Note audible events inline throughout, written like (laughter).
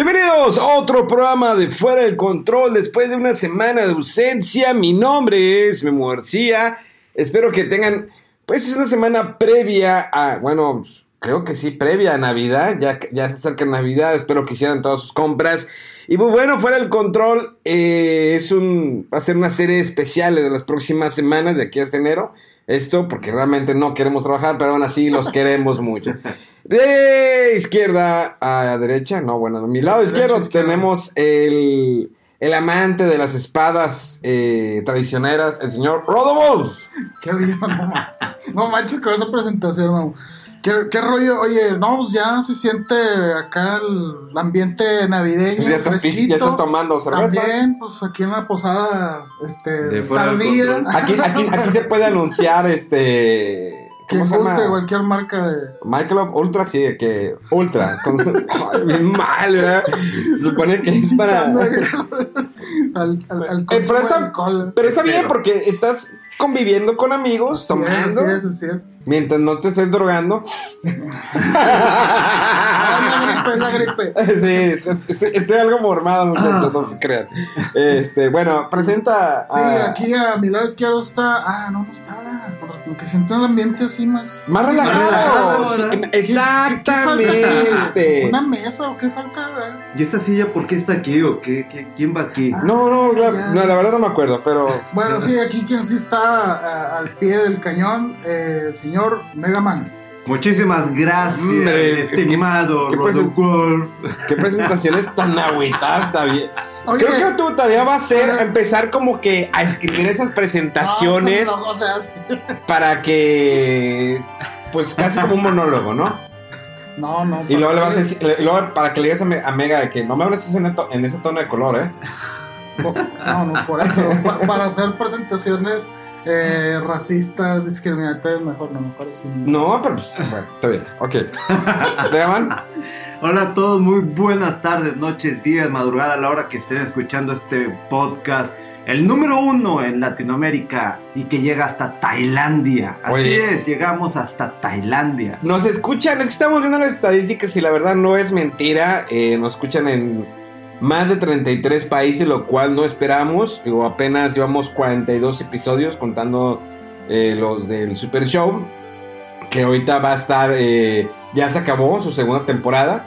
Bienvenidos a otro programa de Fuera del Control después de una semana de ausencia. Mi nombre es Memo García. Espero que tengan, pues es una semana previa a, bueno, creo que sí, previa a Navidad. Ya, ya se acerca Navidad, espero que hicieran todas sus compras. Y muy bueno, Fuera del Control eh, es un, va a ser una serie especial de las próximas semanas de aquí hasta enero. Esto porque realmente no queremos trabajar, pero aún así los queremos mucho. (laughs) De izquierda a derecha, no, bueno, de mi lado izquierdo tenemos el, el amante de las espadas eh, traicioneras, el señor Rodolfo. Qué bien, no, no manches con esa presentación, no. ¿Qué, ¿Qué, rollo? Oye, no, pues ya se siente acá el ambiente navideño. Pues ya, estás, ya, estás, tomando cerveza. También, pues aquí en la posada, este, tardía. Aquí, aquí, aquí se puede anunciar, este que guste cualquier marca de. Michael Ultra, sí, que. Ultra. Con (laughs) bien mal, ¿verdad? Se supone que es para. al, al, al eh, pero, está, pero está bien porque estás conviviendo con amigos, sí, tomando. Así es, así es. Mientras no te estés drogando. (laughs) la gripe, la gripe. Sí, estoy, estoy algo mormado, muchachos, no se crean. Este, bueno, presenta. Sí, aquí a mi lado izquierdo está. Ah, no, no está. Como que siente el ambiente así más. Más relajado. Más relajado exactamente. ¿Qué, qué falta? ¿Una mesa o qué falta? ¿Y esta silla por qué está aquí o qué, qué quién va aquí? Ah, no, no, la, no, la verdad no me acuerdo, pero. Bueno, sí, aquí quien sí está a, al pie del cañón, eh, señor Megaman. Muchísimas gracias, Hombre, estimado ¿qué, qué, Rodolfo Wolf. qué presentaciones tan agüitadas, está bien. Oye, Creo que tu tarea va a ser empezar como que a escribir esas presentaciones No, no, sí. (laughs) para que. Pues casi como un monólogo, ¿no? no, no. Y luego le vas a decir, le- luego para que le digas a, Me- a Mega de que no me hables en, en ese tono de color, ¿eh? No, no, por eso. Pa- para hacer presentaciones eh, racistas, discriminatorias, mejor no me parece. No, pero pues, bueno, está bien, ok. (laughs) Vean, Hola a todos, muy buenas tardes, noches, días, madrugada, a la hora que estén escuchando este podcast. El número uno en Latinoamérica y que llega hasta Tailandia. Así Oye. es, llegamos hasta Tailandia. nos escuchan, es que estamos viendo las estadísticas y la verdad no es mentira. eh, nos escuchan en más de 33 países, lo cual no esperamos. Digo, apenas llevamos 42 episodios contando eh, los del Super Show. Que ahorita va a estar, eh, ya se acabó su segunda temporada.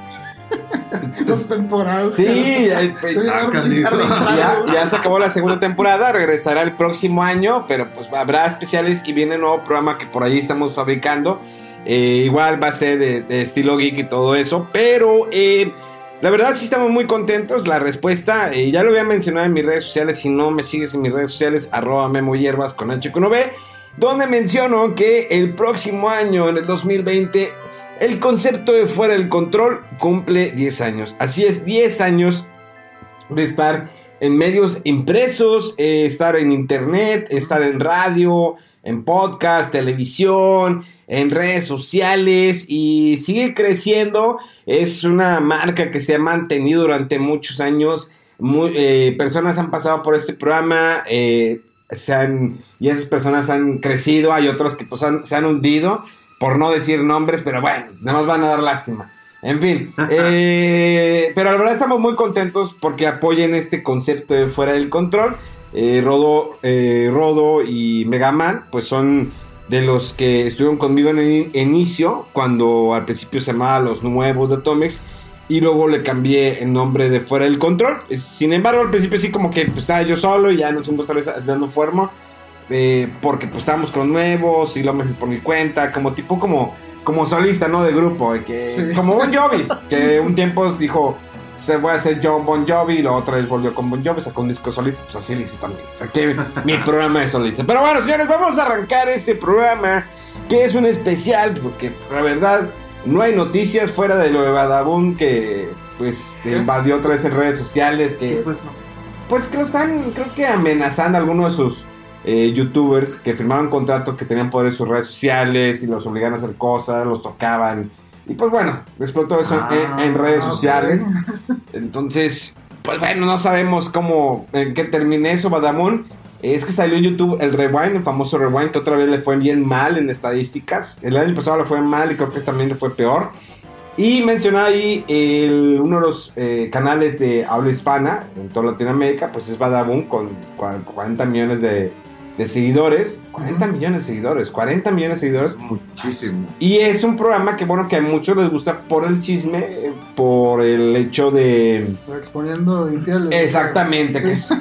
(laughs) Dos temporadas. Sí, (laughs) eh, Ah, (laughs) ya, ya se acabó la segunda temporada, regresará el próximo año, pero pues habrá especiales y viene un nuevo programa que por ahí estamos fabricando. Eh, igual va a ser de, de estilo geek y todo eso, pero eh, la verdad sí estamos muy contentos. La respuesta, eh, ya lo había mencionado en mis redes sociales, si no me sigues en mis redes sociales, arroba Memo Hierbas con H y con V, donde menciono que el próximo año, en el 2020, el concepto de fuera del control cumple 10 años. Así es, 10 años de estar en medios impresos, eh, estar en internet, estar en radio, en podcast, televisión, en redes sociales y sigue creciendo. Es una marca que se ha mantenido durante muchos años. Muy- eh, personas han pasado por este programa eh, se han, y esas personas han crecido. Hay otros que pues, han- se han hundido, por no decir nombres, pero bueno, nada más van a dar lástima. En fin, (laughs) eh, pero la verdad estamos muy contentos porque apoyen este concepto de fuera del control. Eh, Rodo, eh, Rodo y Megaman, pues son de los que estuvieron conmigo en el inicio, cuando al principio se llamaba Los Nuevos de Atomex, y luego le cambié el nombre de Fuera del Control. Sin embargo, al principio sí como que pues, estaba yo solo y ya nos fuimos otra vez dando forma, eh, porque pues estábamos con nuevos y lo me por mi cuenta, como tipo como, como solista, ¿no? De grupo, que, Sí. como Bon (laughs) Jovi, que un tiempo dijo... Se voy a hacer John Bon Jovi y la otra vez volvió con Bon Jovi, sacó un disco solista, pues así le hice también. Saqué (laughs) mi programa de solista. Pero bueno, señores, vamos a arrancar este programa que es un especial porque la verdad no hay noticias fuera de lo de Badabun que pues ¿Qué? invadió otra vez en redes sociales ¿Qué que fue eso? pues que lo están creo que amenazando a algunos de sus eh, youtubers que firmaron contrato que tenían poder en sus redes sociales y los obligaban a hacer cosas, los tocaban y pues bueno, explotó eso en- en, en redes Ah, ok. sociales. (laughs) Entonces, pues bueno, no sabemos cómo, en qué termine eso, Badamun. Es que salió en YouTube el Rewind, el famoso Rewind, que otra vez le fue bien mal en estadísticas. El año pasado le fue mal y creo que también le fue peor. Y mencionaba ahí el- uno de los eh, canales de habla hispana en toda Latinoamérica, pues es Badaboom con cua- 40 millones de, de seguidores. 40 Ujú. millones de seguidores, 40 millones de seguidores. Es muchísimo. Y es un programa que, bueno, que a muchos les gusta por el chisme, por el hecho de... Exponiendo infieles. Exactamente, que es, es-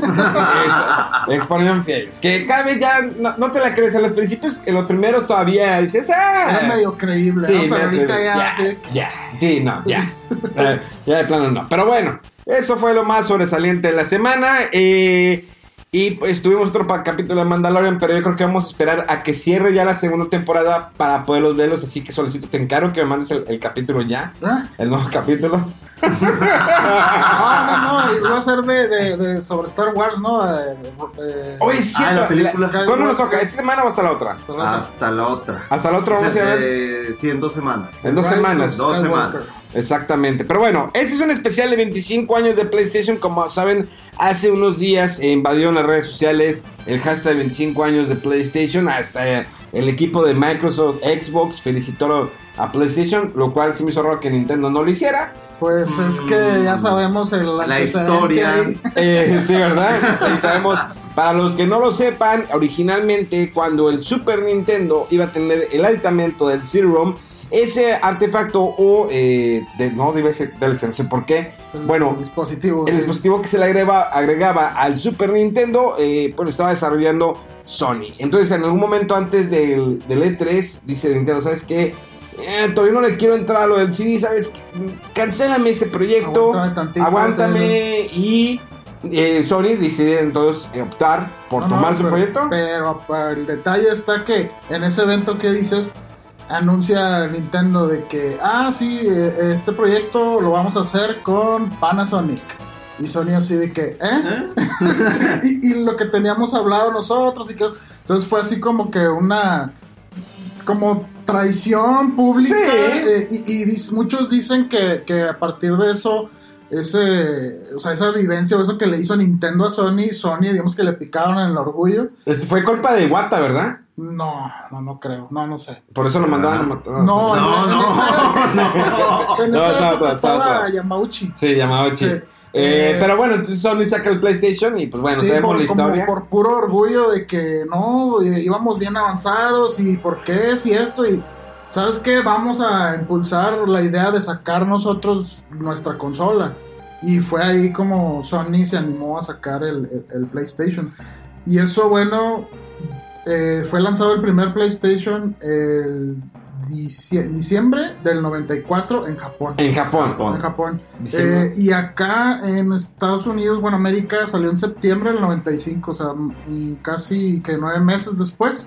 exponiendo infieles. Que cada vez ya no, no te la crees. En los principios, en los primeros todavía dices, ah. Era medio creíble, Sí, ¿no? Pero ahorita creíble. ya, ya, ya, sí, no, ya. (laughs) Eh, ya de plano no. Pero bueno, eso fue lo más sobresaliente de la semana. eh, y pues tuvimos otro capítulo de Mandalorian, pero yo creo que vamos a esperar a que cierre ya la segunda temporada para poderlos verlos. Así que solicito, te encargo que me mandes el, el capítulo ya. ¿Eh? El nuevo capítulo. No, no, no, iba a ser de, de, de sobre Star Wars, ¿no? De- de- de- Hoy es Ah, la película. la- ¿Cuándo nos toca? ¿Esta semana o hasta la otra? Hasta la- Hasta la otra. Hasta la otra vamos a ir a ver. Sí, en dos semanas. En dos Rise semanas. of Dos semanas. Exactamente. Pero bueno, este es un especial de 25 años de PlayStation. Como saben, hace unos días invadieron las redes sociales el hashtag 25 años de PlayStation. Hasta el equipo de Microsoft Xbox felicitó a PlayStation, lo cual sí me hizo raro que Nintendo no lo hiciera. Pues es que ya sabemos el La historia. (laughs) Eh, sí, ¿verdad? Sí, sabemos. Para los que no lo sepan, originalmente cuando el Super Nintendo iba a tener el aditamento del CD-ROM, ese artefacto o eh, de, no debe ser DLC, no sé por qué. El Bueno, dispositivo. el sí. dispositivo que se le agregaba, agregaba al Super Nintendo, eh, pues lo estaba desarrollando Sony. Entonces, en algún momento antes del, del E3, dice Nintendo, ¿sabes qué? Eh, todavía no le quiero entrar a lo del CD, ¿sabes? Cancélame este proyecto, Aguántame tantito, aguántame y eh, Sony decide entonces optar por No, no, tomar su pero- proyecto. Pero el detalle está que en ese evento que dices, anuncia Nintendo de que, ah, sí, eh, este proyecto lo vamos a hacer con Panasonic. Y Sony así de que, ¿eh? ¿Eh? (laughs) y, y lo que teníamos hablado nosotros y que entonces fue así como que una como traición pública Sí. eh, y, y dis- muchos dicen que, que a partir de eso ese o sea esa vivencia o eso que le hizo Nintendo a Sony Sony digamos que le picaron en el orgullo Es- fue culpa de Iwata, ¿verdad? no no no creo no no sé Por eso lo mandaban a matar. Ah. no, en- No, en, no, esa, no. en esa época estaba. Yamauchi Sí, Yamauchi. Sí. Eh, Eh, pero bueno, entonces Sony saca el PlayStation y pues bueno, Sí, sabemos por, la como historia. por puro orgullo de que no, eh, íbamos bien avanzados y por qué, si esto y ¿sabes qué? Vamos a impulsar la idea de sacar nosotros nuestra consola. Y fue ahí como Sony se animó a sacar el, el- el PlayStation. Y eso, bueno, eh, fue lanzado el primer PlayStation el diciembre del 94 en Japón. En Japón. Japón. En Japón. Eh, y acá en Estados Unidos, bueno, América salió en septiembre del 95, o sea, mm, casi que nueve meses después.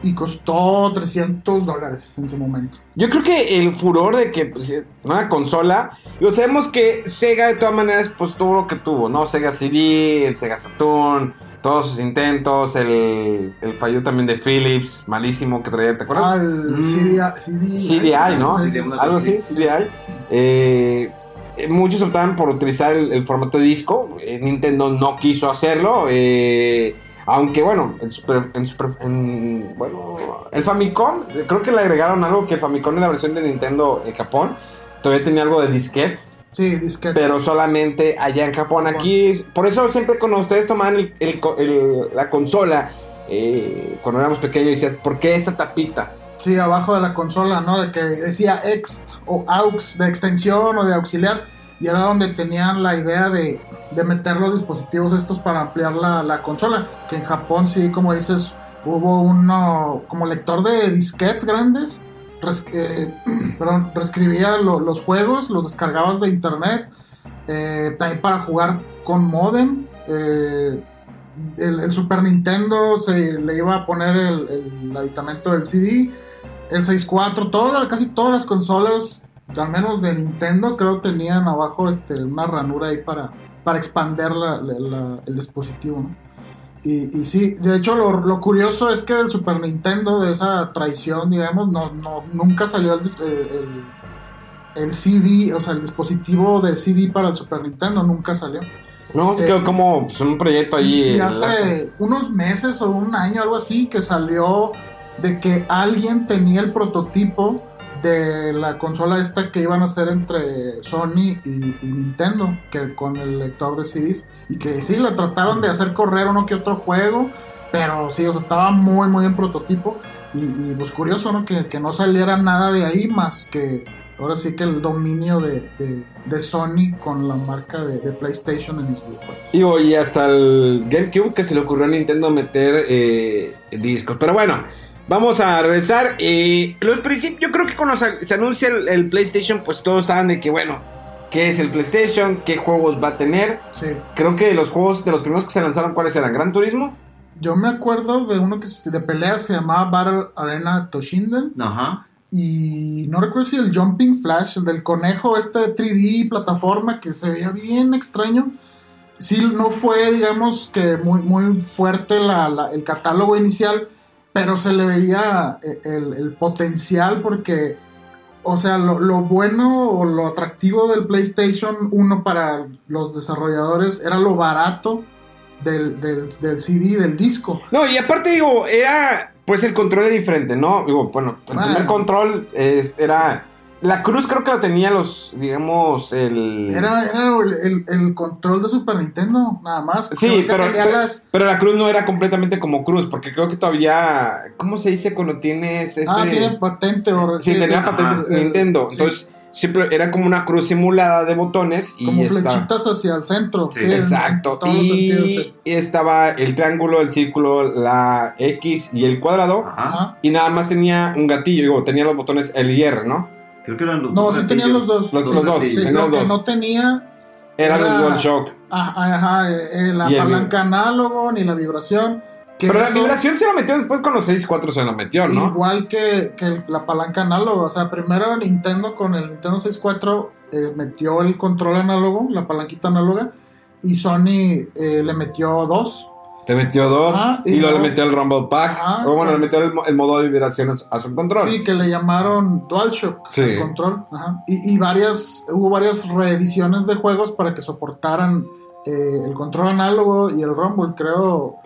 Y costó 300 dólares en su momento. Yo creo que el furor de que pues, una consola, digo, sabemos que Sega de todas maneras pues tuvo lo que tuvo, ¿no? Sega CD, el Sega Saturn, todos sus intentos, el, el fallo también de Philips, malísimo que traía, ¿te acuerdas? Ah, el Mm. CDI, CDI, CDI, ¿no? Algo así. CDI. Eh, eh, muchos optaban por utilizar el, el formato de disco. eh, Nintendo no quiso hacerlo. eh, aunque bueno, en Super, en Super- en- bueno, el Famicom, eh, creo que le agregaron algo que el Famicom en la versión de Nintendo en Japón todavía tenía algo de disquetes, Sí, disquete. pero solamente allá en Japón. Aquí, es- por eso siempre cuando ustedes toman el- el el- la consola eh, cuando éramos pequeños decías, ¿por qué esta tapita? Sí, abajo de la consola, ¿no? De que decía ext o aux de extensión o de auxiliar. Y era donde tenían la idea de, de meter los dispositivos estos para ampliar la, la consola. Que en Japón sí, como dices, hubo uno como lector de disquetes grandes. Res- eh, (clears throat) reescribía lo- los juegos, los descargabas de internet. eh, también para jugar con modem. eh, el, Super Nintendo se le iba a poner el, aditamento del CD. El 64, toda, casi todas las consolas, al menos de Nintendo, creo tenían abajo este, una ranura ahí para, para expander la- el dispositivo. ¿no? Y, y sí, de hecho lo, lo curioso es que del Super Nintendo, de esa traición, digamos, no, no, nunca salió el, dis- el, el- CD, o sea, el dispositivo de CD para el Super Nintendo, nunca salió. No, se Eh, quedó como pues, un proyecto Y, ahí. y hace unos meses o un año, algo así, que salió de que alguien tenía el prototipo de la consola esta que iban a hacer entre Sony y, y Nintendo, que con el lector de CDs, y que sí, la trataron de hacer correr uno que otro juego, pero sí, o sea, estaba muy, muy en prototipo, y, y, pues curioso, ¿no? Que, que no saliera nada de ahí más que ahora sí que el dominio de, de- de Sony con la marca de, de PlayStation en los videojuegos. Y hasta el GameCube que se le ocurrió a Nintendo meter eh, discos. Pero bueno, vamos a regresar. Eh, los principios, yo creo que cuando se, anuncia el, el PlayStation, pues todos estaban de que, bueno, ¿qué es el PlayStation? ¿Qué juegos va a tener? Sí. Creo que los juegos de los primeros que se lanzaron, ¿cuáles eran? ¿Gran Turismo? Yo me acuerdo de uno que de pelea se llamaba Battle Arena Toshinden Ajá. y no recuerdo si el Jumping Flash, el del conejo este 3D plataforma que se veía bien extraño. Sí, no fue, digamos, que muy, muy fuerte la- la- el catálogo inicial, pero se le veía eh, el, el potencial porque, o sea, lo, lo bueno o lo atractivo del PlayStation 1 para los desarrolladores era lo barato del, del, del CD, del disco. No, y aparte digo, era pues el control era diferente, ¿no? Digo, bueno, el Bueno. primer control era... La cruz creo que la tenía los, digamos, el... Era, era el, el- el control de Super Nintendo, nada más. Sí, pero, tenía pero, las- pero la cruz no era completamente como cruz, porque creo que todavía, ¿cómo se dice cuando tienes ese? Ah, tiene patente. O, sí, tenía sí, patente el- el- Nintendo, sí, entonces siempre era como una cruz simulada de botones y como estaba- flechitas hacia el centro. Sí, sí, en- en Exacto, los sentidos, y sí. estaba el triángulo, el círculo, la X y el cuadrado, Ajá. Ajá. y nada más tenía un gatillo, digo, tenía los botones L y R, ¿no? Creo que eran los No, dos sí gatillos. tenían los dos. Los- los dos. Sí, los que dos. no tenía. Era, Era- el DualShock. Ajá, ajá, eh, eh, la palanca análogo ni la vibración. que Pero la vibración se la metió después con los 6.4 se la metió, ¿no? Igual que, que la palanca análoga. O sea, primero Nintendo con el Nintendo 64 eh, metió el control análogo, la palanquita análoga. Y Sony eh, le metió dos. Le metió dos Ajá, y, y luego le metió el Rumble Pack. Ajá, o bueno, le pues- metió el, mo- el modo de vibración a su control. Sí, que le llamaron DualShock Sí. control. Ajá. Y, y varias, hubo varias reediciones de juegos para que soportaran eh, el control análogo y el Rumble. Creo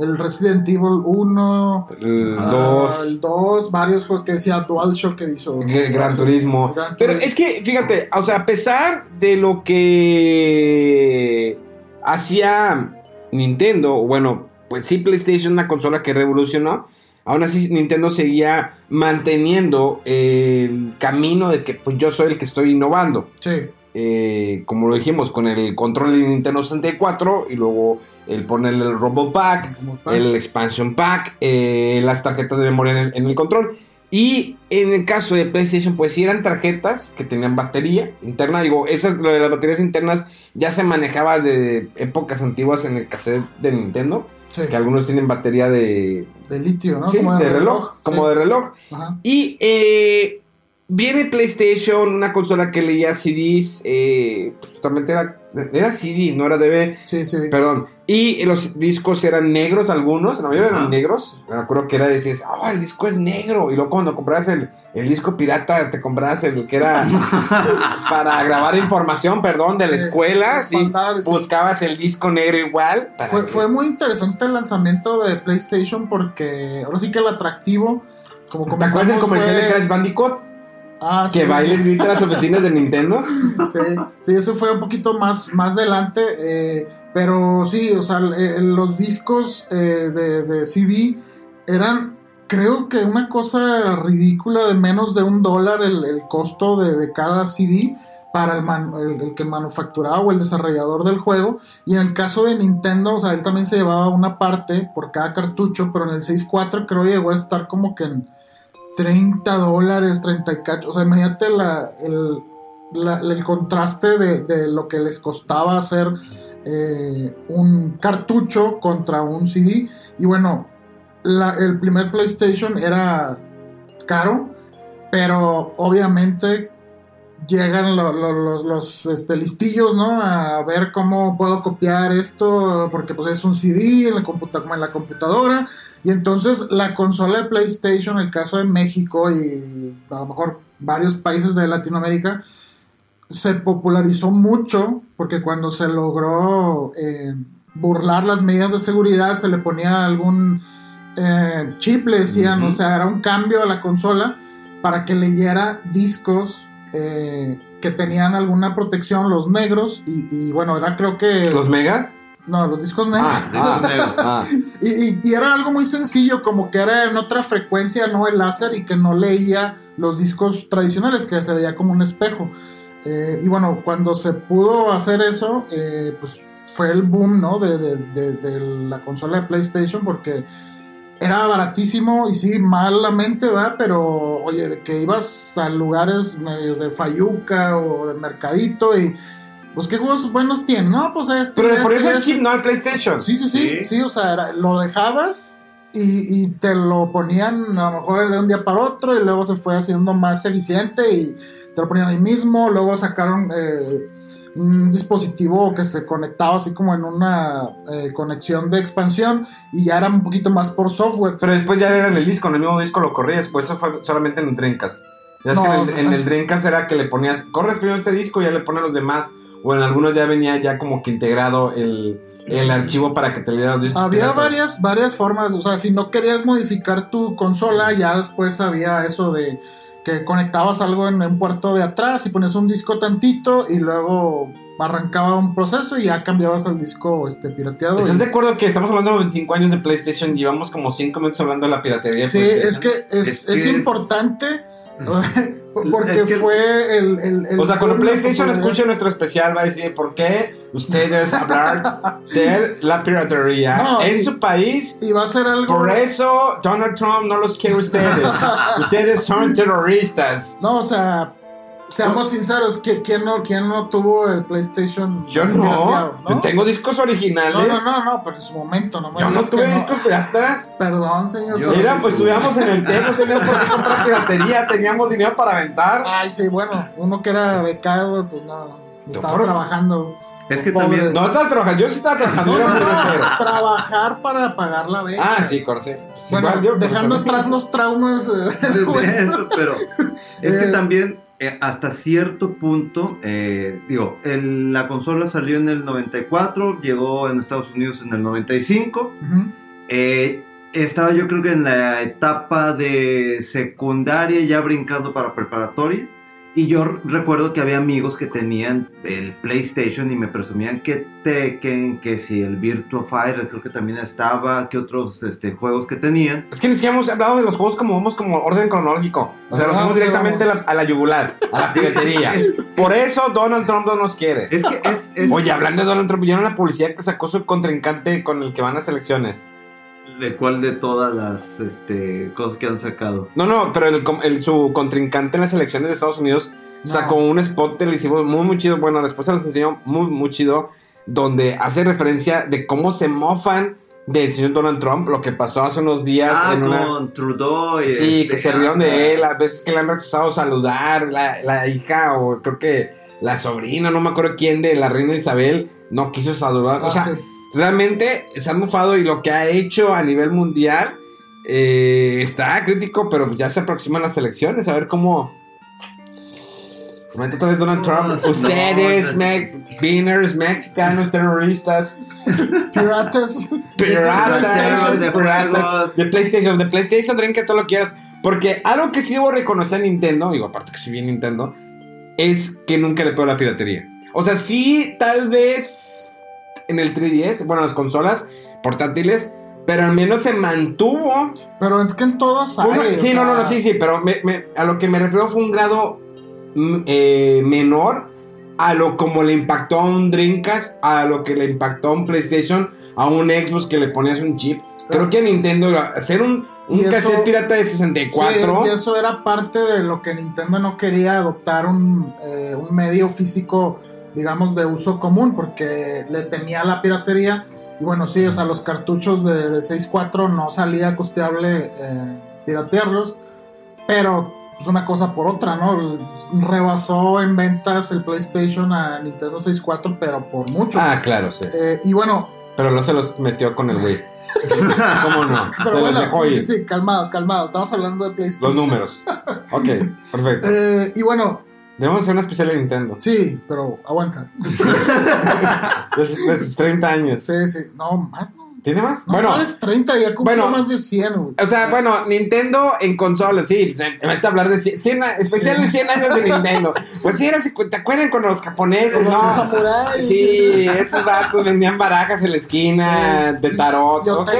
el Resident Evil 1, El ah, 2, el 2, varios juegos que decía DualShock que hizo. Gran, Gran Turismo. Gran Pero Turismo. es que, fíjate, o sea, a pesar de lo que hacía Nintendo, bueno, pues sí, PlayStation, una consola que revolucionó. Aún así, Nintendo seguía manteniendo el camino de que pues yo soy el que estoy innovando. Sí. eh, como lo dijimos, con el control de Nintendo 64 y luego el ponerle el Rumble Pack, el Expansion Pack, eh, las tarjetas de memoria en el, en el control. Y en el caso de PlayStation, pues sí eran tarjetas que tenían batería interna. Digo, esas, lo de las baterías internas ya se manejaba de épocas antiguas en el cassette de Nintendo. sí, Que algunos tienen batería de, de litio, ¿no? sí, de, reloj, como sí. de reloj. Ajá. Y eh, viene PlayStation, una consola que leía CDs, eh, pues, totalmente era, era CD, no era DV, Sí, sí. perdón. Y los discos eran negros algunos, la mayoría eran negros. Me acuerdo que era, decías, oh, el disco es negro. Y luego cuando comprabas el, el disco pirata, te comprabas el que era (laughs) para grabar información, perdón, de la escuela. Sí, buscabas el disco negro igual. para Fue, muy interesante el lanzamiento de PlayStation porque ahora sí que el atractivo, como ¿Te acuerdas del comercial de fue- Crash Bandicoot? Ah, que sí. bailes grita las oficinas de Nintendo. (laughs) Sí, sí, eso fue un poquito más, más adelante. eh, pero sí, o sea, los discos eh, de, de CD eran, creo que una cosa ridícula de menos de un dólar el, costo de, de cada CD para el, que manufacturaba o el desarrollador del juego. Y en el caso de Nintendo, o sea, él también se llevaba una parte por cada cartucho, pero en el 6.4 creo llegó a estar como que en 30 dólares, 30 y. O sea, imagínate la, el, el contraste de, de lo que les costaba hacer eh, un cartucho contra un CD. Y bueno, el primer PlayStation era caro, pero obviamente llegan lo- lo- los, este, listillos, ¿no? A ver cómo puedo copiar esto, porque pues es un CD en la, en la computadora. Y entonces la consola de PlayStation, en el caso de México y a lo mejor varios países de Latinoamérica, se popularizó mucho porque cuando se logró eh, burlar las medidas de seguridad, se le ponía algún eh, chip, le decían, o sea, era un cambio a la consola para que leyera discos eh, que tenían alguna protección, los negros, y, y, bueno, era creo que... ¿Los megas? no, los discos negros. Ah, ah, (laughs) ah. Y, y- y era algo muy sencillo, como que era en otra frecuencia, no el láser, y que no leía los discos tradicionales, que se veía como un espejo. Eh, y bueno, cuando se pudo hacer eso, eh, pues fue el boom, ¿no? De, de- de- de la consola de PlayStation, porque era baratísimo y sí, malamente, ¿verdad? Pero, oye, de que ibas a lugares medios de Fayuca o de Mercadito y... Pues qué juegos buenos tienen, ¿no? Pues este, Pero por este, eso el este. chip, no el PlayStation. Sí, sí, sí, Sí. sí, o sea, era- lo dejabas y, y te lo ponían a lo mejor de un día para otro y luego se fue haciendo más eficiente y te lo ponían ahí mismo, luego sacaron eh, un dispositivo que se conectaba así como en una eh, conexión de expansión y ya era un poquito más por software. Pero después ya era en el disco, en el mismo disco lo corrías, pues eso fue solamente en el Dreamcast. Ya es No, que en el, en el Dreamcast era que le ponías, corres primero este disco y ya le pones los demás. O en algunos ya venía ya como que integrado el, el archivo para que te le los discos. Había piratas. varias, varias formas, o sea, si no querías modificar tu consola, ya después había eso de que conectabas algo en un puerto de atrás y ponías un disco tantito y luego arrancaba un proceso y ya cambiabas al disco este pirateado. ¿Estás y- de acuerdo que estamos hablando de 25 años de PlayStation? Llevamos como 5 minutos hablando de la piratería. Sí, es que es, Es que es es- importante (laughs) porque Es que- fue el, el- el O sea, cuando PlayStation escuche nuestro especial va a decir por qué ustedes (laughs) hablar de la piratería No, en y- su país. Y va a ser algo... Por eso Donald Trump no los quiere ustedes. (laughs) ustedes son terroristas. No, o sea, seamos sinceros, ¿qui- ¿quién no, quién no tuvo el PlayStation Yo pirateado, no. Tengo discos originales. No, no, no, no, pero en su momento, no me Yo no tuve no. discos piratas. Perdón, señor. Yo- Mira, pues estudiamos en el (laughs) TEC, no teníamos por qué comprar piratería, teníamos dinero para aventar. Ay, sí, bueno, uno que era becado, pues no, no, estaba por- trabajando. Es que Pobre. también. No estabas trabajando, yo sí estaba trabajando, No, no, no, trabajar para pagar la beca. Ah, sí, Corse. Pues Bueno, igual yo, dejando atrás los traumas eh, (laughs) juventud. Eso, pero es que Eh. también hasta cierto punto, eh, digo, el- la consola salió en el 94, llegó en Estados Unidos en el 95. Ujú. Eh, estaba yo creo que en la etapa de secundaria, ya brincando para preparatoria. Y yo recuerdo que había amigos que tenían el PlayStation y me presumían que Tekken, que si el Virtua Fighter creo que también estaba, que otros este, juegos que tenían. Es que ni siquiera hemos hablado de los juegos como vamos como orden cronológico. O sea, Ajá, fuimos sí, directamente a la, a la yugular, a la piratería. (laughs) Por eso Donald Trump no nos quiere. Es que es... es- Oye, hablando de Donald Trump, ¿vieron la publicidad que sacó su contrincante con el que van a elecciones? ¿De cuál de todas las este, cosas que han sacado? No, no, pero el, com- el- su contrincante en las elecciones de Estados Unidos sacó un spot televisivo muy, muy chido. Bueno, después se los enseñó muy, muy chido, donde hace referencia de cómo se mofan del señor Donald Trump, lo que pasó hace unos días Ah, en una... con Trudeau. y Sí, este, que se rieron de ah, él, a veces que le han rechazado saludar, la, la hija o creo que la sobrina, no me acuerdo quién, de la reina Isabel, no quiso saludar. Ah, o sea, sí. Realmente se ha mofado y lo que ha hecho a nivel mundial eh, está crítico, pero ya se aproximan las elecciones, a ver cómo... Comenta otra vez Donald Trump. No, Ustedes, beaners, mexicanos, terroristas, Piratas. piratas, de piratas, de PlayStation, de PlayStation, Drink que todo lo quieras. Porque algo que sí debo reconocer a Nintendo, digo, aparte que soy bien Nintendo, es que nunca le pegó la piratería. O sea, sí, tal vez en el 3DS, bueno, las consolas portátiles, pero al menos se mantuvo. Pero es que en todas una- hay, sí, no, no, no, sí, sí, pero me- me- a lo que me refiero fue un grado mm, eh, menor a lo como le impactó a un Dreamcast, a lo que le impactó a un PlayStation, a un Xbox que le ponías un chip. Creo que a Nintendo hacer un, un Y eso- cassette pirata de Sí, 64. y eso era parte de lo que Nintendo no quería adoptar un, eh, un medio físico, digamos, de uso común, porque le temía la piratería. Y bueno, sí, o sea, los cartuchos de, de 6.4 no salía costeable eh, piratearlos, pero pues una cosa por otra, ¿no? Rebasó en ventas el PlayStation a Nintendo 6.4, pero por mucho. Ah, claro, sí. Eh, y bueno, Pero no se los metió con el Wii. (laughs) ¿Cómo no? pero se los bueno, dejó sí, ir. sí, sí, calmado, calmado. Estamos hablando de PlayStation. Los números. Ok, (laughs) perfecto. Eh, y bueno, Debemos hacer una especial de Nintendo. Sí, pero aguanta. (laughs) De sus 30 años. Sí, sí. No, más. No, ¿Tiene más? no bueno, ¿cuál es 30? Ya cumplió bueno. más de 100, güey. o sea, bueno, Nintendo en consolas, sí. Vete a hablar de 100, 100 a- especial de 100 años de Nintendo. Pues sí, era, ¿te acuerdan con los japoneses, Con los no? samuráis. Sí, esos vatos vendían barajas en la esquina, de tarot. Yo ¿no?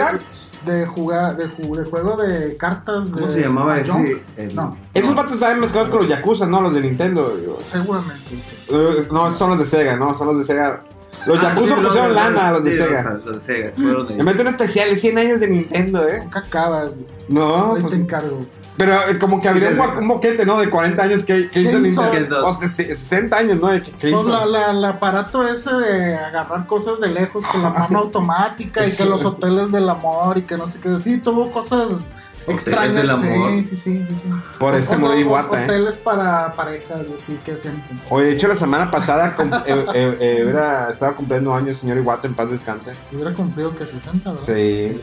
De jugar, de, ju- de juego de cartas. ¿Cómo de se llamaba ese? El- No, Esos vatos estaban mezclados con los Yakuza, ¿no? Los de Nintendo. digo. seguramente. Eh, No, esos son los de Sega, ¿no? Son los de Sega. Los Ah, Yakuza sí, pusieron lana a los de sí, Sega. Los, los de Sega, fueron de- Me meten un especial de 100 años de Nintendo, ¿eh? Nunca acabas, güey. No, Ahí pues, te encargo. pero eh, como que habría un, un boquete, ¿no? De 40 años que, que hizo ¿Qué hizo? Nintendo. O sea, se- 60 años, ¿no? ¿Qué, qué Pues la- el aparato ese de agarrar cosas de lejos con la mano (laughs) automática y que los hoteles del amor y que no sé qué. Sí, tuvo cosas extrañas. del amor. Sí, sí, sí. sí, sí. Por eso murió Iwata, ¿eh? Hoteles para parejas, así que siempre. Oye, de hecho, la semana pasada (laughs) eh, eh, eh, era- estaba cumpliendo años, señor Iwata, en paz descanse. Hubiera cumplido que 60, ¿verdad? Sí.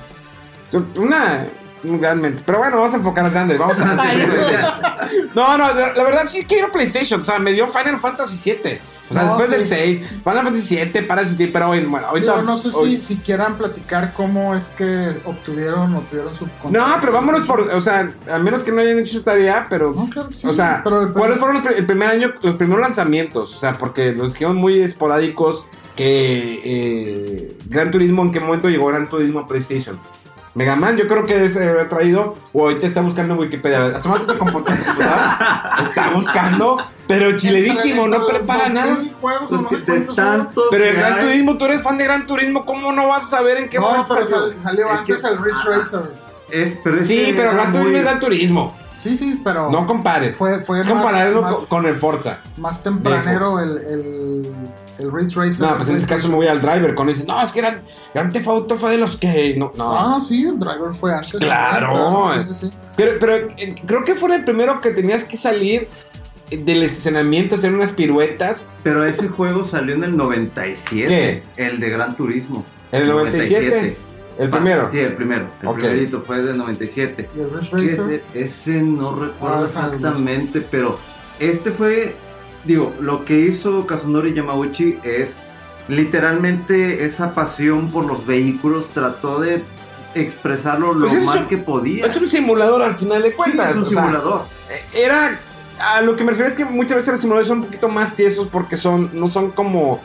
Una. un gran mente. Pero bueno, vamos a enfocar a. Vamos a. (laughs) (laughs) no, no, la, la verdad sí quiero PlayStation. O sea, me dio Final Fantasy VII. O sea, No, después sí. del 6, Final Fantasy VII, Parasite, pero hoy, bueno, ahorita. Digo, no sé hoy- si, si quieran platicar cómo es que obtuvieron, obtuvieron su No, pero vámonos por. O sea, a menos que no hayan hecho su tarea, pero. No, claro que sí. o sea, pero ¿cuáles fueron los, el primer año, los primeros lanzamientos? O sea, porque los dijeron muy esporádicos que eh, Gran Turismo, ¿en qué momento llegó Gran Turismo a PlayStation? Mega Man, yo creo que debe ser haber traído, o ahorita está buscando en Wikipedia. Asómate esa computadora. Está buscando, pero chilerísimo, no prepara 2000 nada. juegos, Pues no que tantos Pero el Gran hay, Turismo, tú eres fan de Gran Turismo, ¿cómo no vas a saber en qué No, momento pero salió? Es que- antes el Ridge Racer. Es, pero Sí, pero Gran Turismo es Gran Turismo. Sí, sí, pero No compares. fue, fue Es más, compararlo más, con, con el Forza. más tempranero el, el, el Ridge Racer. No, pues en ese caso me voy al driver. Cuando dicen, no, es que Gran, Gran Theft Auto fue de los que. No, no. Ah, sí, el driver fue antes. Claro. Sí. Pero, pero eh, creo que fue el primero que tenías que salir del estacionamiento, hacer unas piruetas. Pero ese juego salió en el 97. El de Gran Turismo. ¿En el 97? El Ah, primero. Sí, el primero. El primerito fue del 97. Y el Ridge Racer. ese, ese no recuerdo Ah, exactamente, pero este fue, digo, lo que hizo Kazunori Yamauchi es literalmente esa pasión por los vehículos, trató de expresarlo lo Pues eso más un- que podía. Es un simulador al final de Sí, cuentas. es un o simulador. eh, era. A lo que me refiero es que muchas veces los simuladores son un poquito más tiesos porque son no son como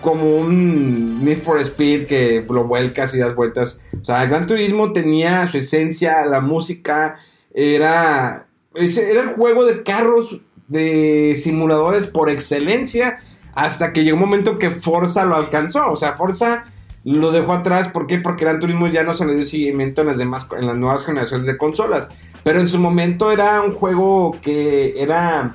como un Need for Speed que lo vuelcas y das vueltas. O sea, el Gran Turismo tenía su esencia, la música era era el juego de carros de simuladores por excelencia hasta que llegó un momento que Forza lo alcanzó, o sea, Forza lo dejó atrás, ¿por qué? Porque Gran Turismo ya no se le dio seguimiento en las demás en las nuevas generaciones de consolas. Pero en su momento era un juego que era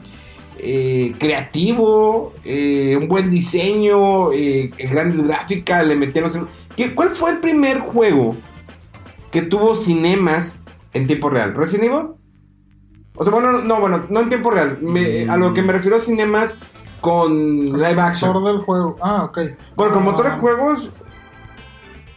eh, creativo, eh, un buen diseño, eh, grandes gráficas, le metieron... ¿Qué- ¿Cuál fue el primer juego que tuvo cinemas en tiempo real? ¿Resident Evil? O sea, bueno, no, no, bueno, no en tiempo real. Me- a lo que me refiero cinemas con Con live el action. motor del juego. Ah, ok. Bueno, con Ah, motor de juegos,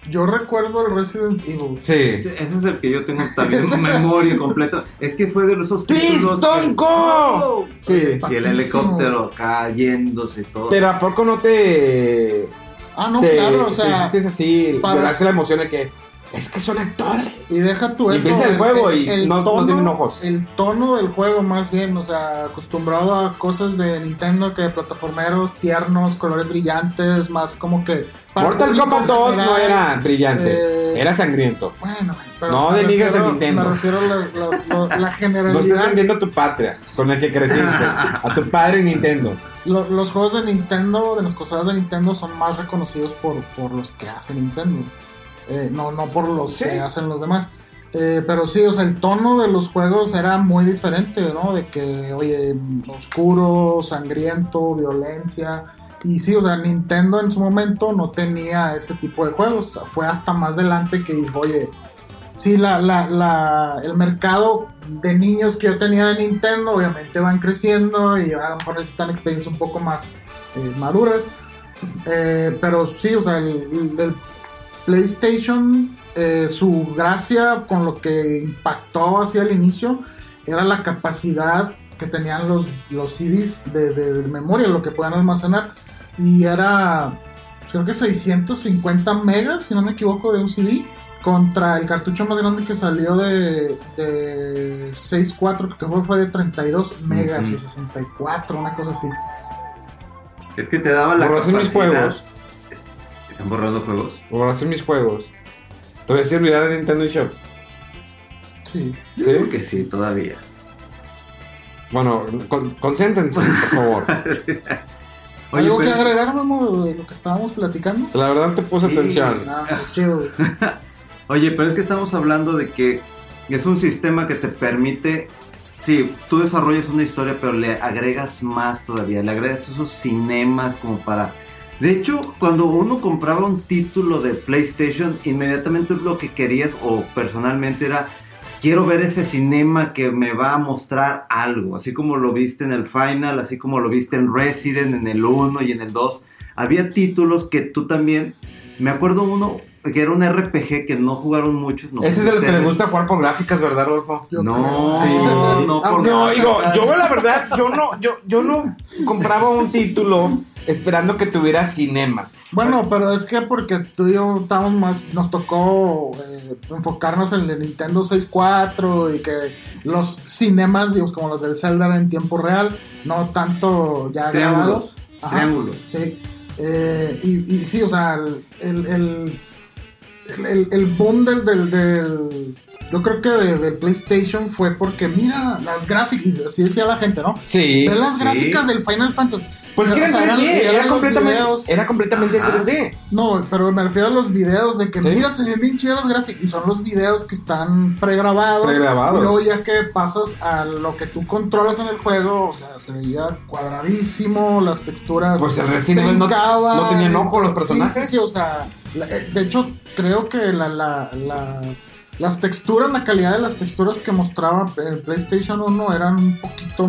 Yo recuerdo el Resident Evil. sí. Ese es el que yo tengo también en memoria completa. Es que fue de esos títulos. ¡Piston que- Go! Sí. Y el helicóptero cayéndose y todo. Pero ¿a poco no te... Ah, no, te, claro, o te sea. sientes así, para- te hace la emoción de que Es que son actores. Y deja tú Y eso. empieza el juego y no- no tienen ojos. El tono del juego, más bien, o sea, acostumbrado a cosas de Nintendo que plataformeros tiernos, colores brillantes, más como que. Mortal Kombat 2 no era brillante, eh, era sangriento. Bueno, pero. No me denigas a refiero- Nintendo. Me refiero a las- las- lo- la (laughs) No estás generalidad. vendiendo a tu patria con el que creciste, a tu padre Nintendo. Lo- los juegos de Nintendo, de las consolas de Nintendo, son más reconocidos por, por los que hace Nintendo. Eh, no, no por Sí. que hacen los demás. Eh, pero sí, o sea, el tono de los juegos era muy diferente, ¿no? De que, oye, oscuro, sangriento, violencia. Y sí, o sea, Nintendo en su momento no tenía ese tipo de juegos. Fue hasta más adelante que dijo, oye, sí, la, la, la, el mercado de niños que yo tenía de Nintendo, obviamente van creciendo y a lo mejor necesitan experiencias un poco más eh, maduras. Eh, pero sí, o sea, el, el PlayStation, eh, su gracia con lo que impactó hacia el inicio era la capacidad que tenían los, los CDs de, de- de memoria, lo que podían almacenar. Y era, creo que 650 megas, si no me equivoco, de un CD. Contra el cartucho más grande que salió de, de 6.4, que fue, fue de 32 megas o 64, una cosa así. Es que te daba la mis capacidad- juegos. ¿Están borrando juegos? Por hacer mis juegos. Te voy a decir olvidar de Nintendo eShop. Sí. Yo ¿Sí? creo que sí, todavía. Bueno, con- por favor. (laughs) Oye, ¿Algo que pero- agregar, de lo que estábamos platicando? La verdad te puse Sí. atención. Ah, pues, chido. güey. (laughs) Oye, pero es que estamos hablando de que es un sistema que te permite, sí, tú desarrollas una historia, pero le agregas más todavía, le agregas esos cinemas como para... De hecho, cuando uno compraba un título de PlayStation, inmediatamente lo que querías, o personalmente era, quiero ver ese cinema que me va a mostrar algo, así como lo viste en el Final, así como lo viste en Resident, en el 1 y en el 2. Había títulos que tú también, me acuerdo uno que era un RPG que no jugaron muchos. No, Ese es de los que le gusta jugar con gráficas, ¿verdad, Rodolfo? Yo No. Sí. no, por No, o sea, digo, yo la verdad, yo no, yo, yo no compraba un título esperando que tuviera cinemas. Bueno, pero es que porque tú y yo estábamos más, nos tocó eh, enfocarnos en el Nintendo 64 y que los cinemas, digamos, como los del Zelda en tiempo real, no tanto ya grabados. Triángulos. Ajá. Triángulos. Sí. Eh, y, y sí, o sea, el, el, el, el- el boom del, del, Yo creo que de- del PlayStation fue porque, mira, las gráficas, y así decía la gente, ¿no? Sí. Ve las sí. gráficas del Final Fantasy. Pues que era en sea, 3D, eran- era, eran completamente, videos- era completamente en Ajá. 3D. No, pero me refiero a los videos de que Sí. mira, se ven bien chidas las gráficas. Y son los videos que están pregrabados. Pregrabados. Y luego ya que pasas a lo que tú controlas en el juego, o sea, se veía cuadradísimo, las texturas. Pues el Resident Evil no- no tenían ojo los personajes. Sí, sí, o sea, la- eh, de hecho, creo que la, la, la- las texturas, la calidad de las texturas que mostraba el PlayStation 1 eran un poquito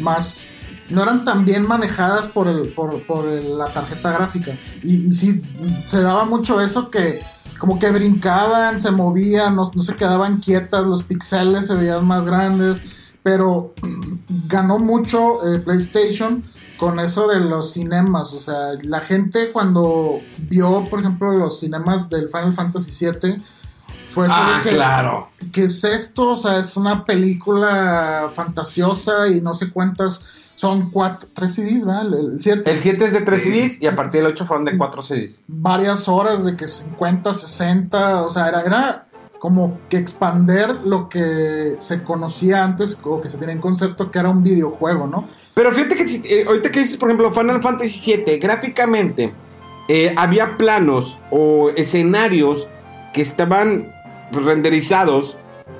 más no eran tan bien manejadas por el por, por el- la tarjeta gráfica y, y sí se daba mucho eso que como que brincaban se movían no, no se quedaban quietas los píxeles se veían más grandes pero (clears throat) ganó mucho eh, PlayStation con eso de los cinemas o sea la gente cuando vio por ejemplo los cinemas del Final Fantasy VII fue eso Ah, de que claro. ¿qué es esto? O sea, es una película fantasiosa y no sé cuántas. Son cuatro, tres CDs, ¿verdad? El, el siete. El 7 es de 3 Sí. CDs y a partir del 8 fueron de 4 CDs. Varias horas de que 50, 60. O sea, era, era como que expander lo que se conocía antes o que se tenía en concepto que era un videojuego, ¿no? Pero fíjate que si- eh, ahorita que dices, por ejemplo, Final Fantasy VII, gráficamente eh, había planos o escenarios que estaban renderizados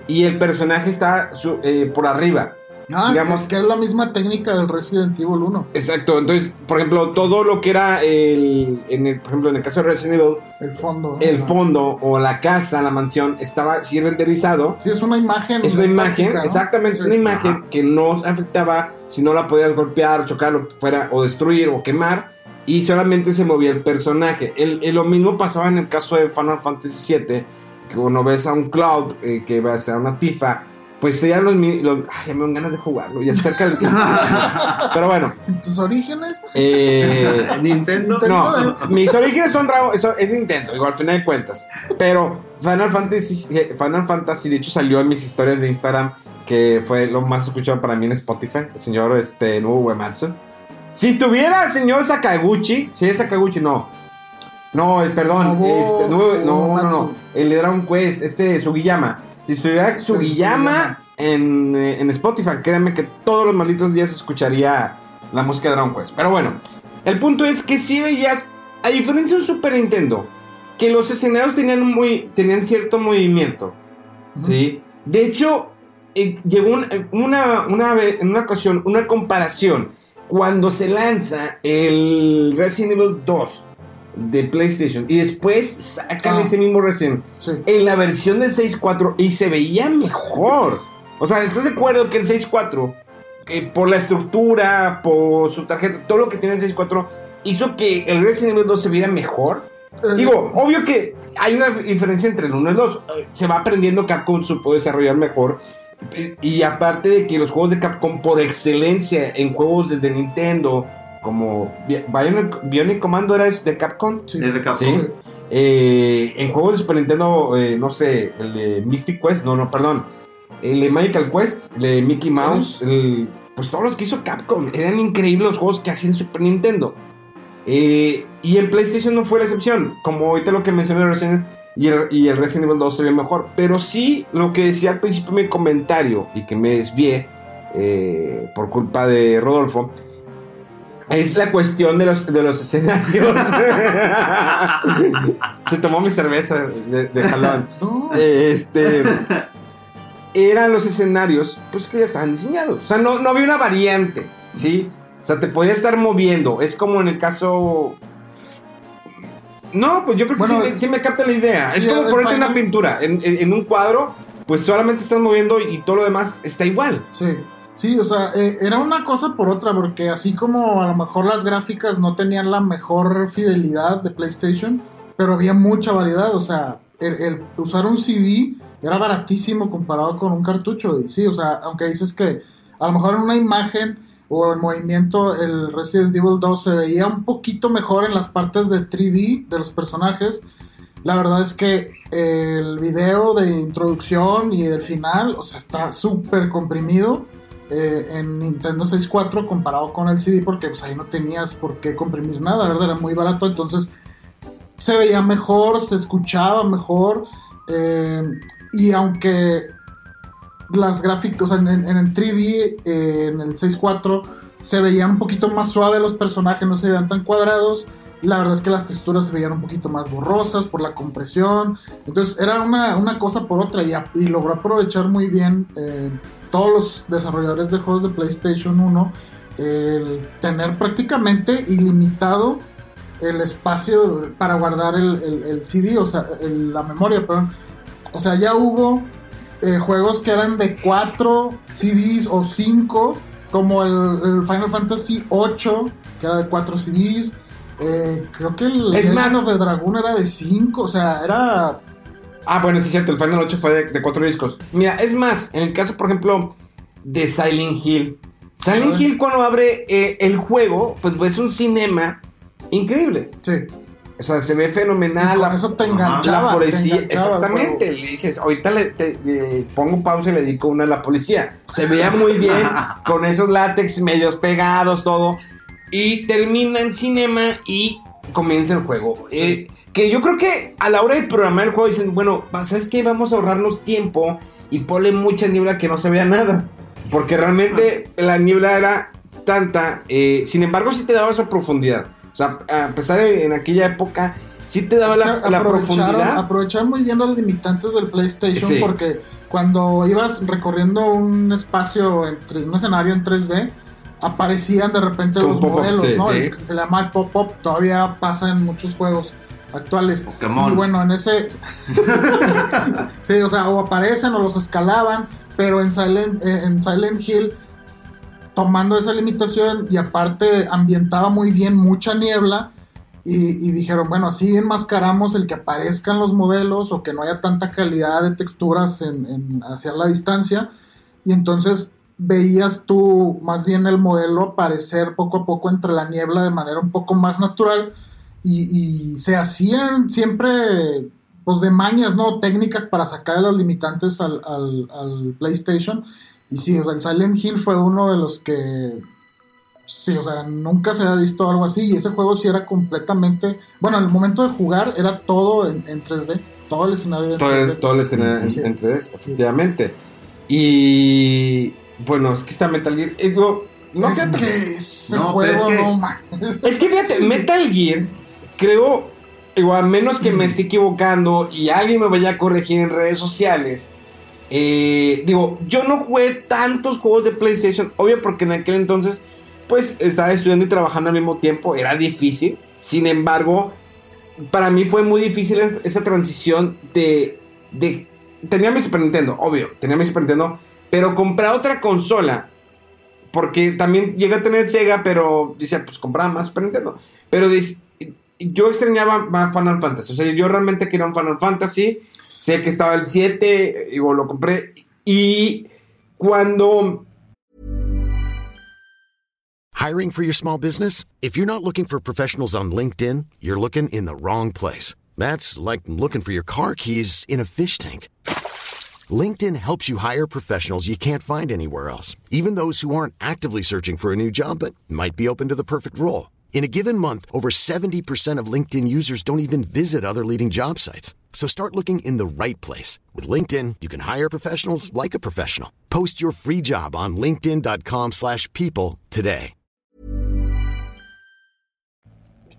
y el personaje está su- eh, por arriba. Ah, Digamos- que, es la misma técnica del Resident Evil 1. Exacto, entonces, por ejemplo, todo lo que era el, en el, por ejemplo, en el caso de Resident Evil, El fondo. ¿no? el fondo o la casa, la mansión, estaba así renderizado. Sí, es una imagen. Es una imagen, ¿no? exactamente, es Sí. una imagen que no afectaba si no la podías golpear, chocar, lo que fuera, o destruir o quemar, y solamente se movía el personaje. El, el- lo mismo pasaba en el caso de Final Fantasy VII, que cuando ves a un Cloud, eh, que va a ser una Tifa, pues ya los, mi- los- ay, ya me dan ganas de jugarlo, ya se acerca el (laughs) Pero bueno, ¿En tus orígenes? eh, (laughs) Nintendo. no, mis orígenes son Dragon, eso es Nintendo, igual al final de cuentas. Pero Final Fantasy, Final Fantasy, de hecho, salió en mis historias de Instagram, que fue lo más escuchado para mí en Spotify, el señor este, Nuevo Uematsu. Si estuviera el señor Sakaguchi, si es Sakaguchi, no. No, eh, perdón, Nobuo este, nuevo- no, no, no, Uematsu. el de Dragon Quest, este Sugiyama. Si estuviera Sí, Sugiyama en, eh, en Spotify, créanme que todos los malditos días escucharía la música de Dragon Quest. Pero bueno, el punto es que si veías, a diferencia de un Super Nintendo, que los escenarios tenían, muy, tenían cierto movimiento. ¿sí? De hecho, eh, llegó un- una, una vez, en una ocasión, una comparación. Cuando se lanza el Resident Evil 2 de PlayStation y después sacan Ah. ese mismo Resident Sí. en la versión del 6.4 y se veía mejor. O sea, ¿estás de acuerdo que el 6.4, eh, por la estructura, por su tarjeta, todo lo que tiene el 6.4, hizo que el Resident Evil 2 se viera mejor? Eh, Digo, obvio que hay una diferencia entre el 1 y el 2. Se va aprendiendo Capcom, supo desarrollar mejor. Y aparte de que los juegos de Capcom, por excelencia en juegos desde Nintendo, como Bi- Bionic, Bionic Commando era de Capcom, sí. Es de Capcom. Sí. Eh, en juegos de Super Nintendo, eh, no sé, el de Mystic Quest, no, no, perdón. El de Magical Quest, el de Mickey Mouse, el- pues todos los que hizo Capcom. Eran increíbles los juegos que hacían Super Nintendo. Eh, y en PlayStation no fue la excepción. Como ahorita lo que mencioné recién, y el, y el Resident Evil 2 se ve mejor. Pero sí, lo que decía al principio en mi comentario, y que me desvié eh, por culpa de Rodolfo, es la cuestión de los, de los escenarios. (laughs) Se tomó mi cerveza de, de jalón. Este. Eran los escenarios, pues que ya estaban diseñados. O sea, no, no había una variante, ¿sí? O sea, te podía estar moviendo. Es como en el caso. No, pues yo creo que Bueno, sí, me, sí me capta la idea. sí, es como ponerte una pintura. En, en- en un cuadro, pues solamente estás moviendo y todo lo demás está igual. Sí, sí, o sea, eh, era una cosa por otra, porque así como a lo mejor las gráficas no tenían la mejor fidelidad de PlayStation, pero había mucha variedad, o sea, el, el usar un CD era baratísimo comparado con un cartucho, y sí, o sea, aunque dices que a lo mejor en una imagen o en movimiento el Resident Evil 2 se veía un poquito mejor en las partes de 3D de los personajes, la verdad es que el video de introducción y del final, o sea, está súper comprimido eh, en Nintendo 64 comparado con el CD porque pues ahí no tenías por qué comprimir nada, ¿verdad? Era muy barato, entonces se veía mejor, se escuchaba mejor eh, y aunque las gráficas en, en- el 3D, eh, en el 6.4, se veían un poquito más suave los personajes, no se veían tan cuadrados. La verdad es que las texturas se veían un poquito más borrosas por la compresión. Entonces era una, una cosa por otra y logró aprovechar muy bien eh, todos los desarrolladores de juegos de PlayStation 1 el tener prácticamente ilimitado el espacio para guardar el, el- el CD, o sea, el- la memoria, perdón. O sea, ya hubo eh, juegos que eran de 4 CDs o 5, como el, Final Fantasy 8, que era de 4 CDs. Eh, creo que el Es Legend más- of the Dragon era de 5, o sea, era... Ah, bueno, sí es cierto, el Final 8 fue de, de cuatro discos. Mira, es más, en el caso, por ejemplo, de Silent Hill. Silent. Hill cuando abre eh, el juego, pues es un cinema increíble. Sí, O sea, se ve y fenomenal. con eso te enganchaba. la te policía, enganchaba el exactamente. Le dices, ahorita le te- pongo pausa y le dedico una a la policía. Se veía muy bien (laughs) con esos látex medios pegados, todo. Y termina en cinema y comienza el juego. Eh, que yo creo que a la hora de programar el juego dicen, bueno, ¿sabes qué? Vamos a ahorrarnos tiempo y ponle mucha niebla que no se vea nada. Porque realmente la niebla era tanta. eh, sin embargo, sí te daba esa profundidad. O sea, a pesar de en aquella época, sí te daba Es la, que la aprovecharon- profundidad. Aprovecharon muy bien los limitantes del PlayStation Sí. porque cuando ibas recorriendo un espacio, entre, un escenario en 3D, aparecían de repente Como los modelos, sí, ¿no? sí. El que se llama el pop-up, todavía pasa en muchos juegos actuales. Pokémon. Y bueno, en ese... (laughs) sí, o sea, o aparecen o los escalaban, pero en Silent, eh, en Silent Hill, tomando esa limitación y aparte ambientaba muy bien mucha niebla, y, y dijeron, bueno, así enmascaramos el que aparezcan los modelos o que no haya tanta calidad de texturas en, en- hacia la distancia y entonces veías tú más bien el modelo aparecer poco a poco entre la niebla de manera un poco más natural y, y se hacían siempre pues de mañas, ¿no? Técnicas para sacar las limitantes al, al, al PlayStation. Y sí, o sea, el Silent Hill fue uno de los que Sí, o sea, nunca se había visto algo así. Y ese juego sí era completamente. Bueno, al momento de jugar era todo en, en 3D. Todo el escenario en todo, 3D. El, todo el escenario en, en 3D, efectivamente. Y. Bueno, es que está Metal Gear. Es, no, no es que ese no, juego es que, no más. Es que fíjate, Metal Gear, creo. Igual, a menos que me esté equivocando y alguien me vaya a corregir en redes sociales. Eh, digo, yo no jugué tantos juegos de PlayStation, obvio porque en aquel entonces pues estaba estudiando y trabajando al mismo tiempo, era difícil. Sin embargo, para mí fue muy difícil esa transición de, de... Tenía mi Super Nintendo, obvio, tenía mi Super Nintendo, pero comprar otra consola, porque también llegué a tener Sega, pero decía, pues compraba más Super Nintendo. Pero yo extrañaba más Final Fantasy, o sea, yo realmente quería un Final Fantasy, sé que estaba el 7, y lo compré, y cuando Hiring for your small business? If you're not looking for professionals on LinkedIn, you're looking in the wrong place. That's like looking for your car keys in a fish tank. LinkedIn helps you hire professionals you can't find anywhere else, even those who aren't actively searching for a new job but might be open to the perfect role. In a given month, over 70% of LinkedIn users don't even visit other leading job sites. So start looking in the right place. With LinkedIn, you can hire professionals like a professional. Post your free job on linkedin.com slash people today.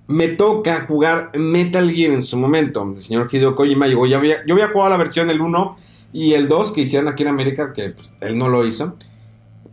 me toca jugar Metal Gear en su momento. El señor Hideo Kojima llegó, ya había, yo había jugado la versión el 1 y el 2 que hicieron aquí en América, que pues, él no lo hizo.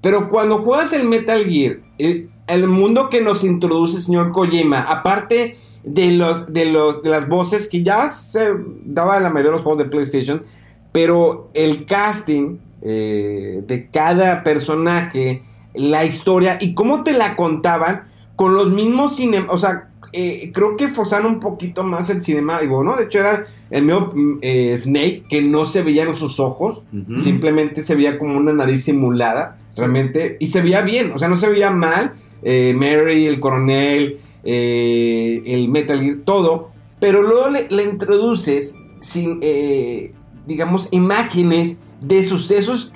Pero cuando juegas el Metal Gear, el, mundo que nos introduce señor Kojima, aparte de, los, de, los, de las voces que ya se daba en la mayoría de los juegos de PlayStation, pero el casting eh, de cada personaje, la historia y cómo te la contaban con los mismos cine, o sea, eh, creo que forzaron un poquito más el cinemático, ¿no? De hecho, era el mío eh, Snake, que no se veían sus ojos, uh -huh. simplemente se veía como una nariz simulada, sí. realmente, y se veía bien, o sea, no se veía mal. Eh, Mary, el coronel, eh, el Metal Gear, todo, pero luego le, le introduces, sin, eh, digamos, imágenes de sucesos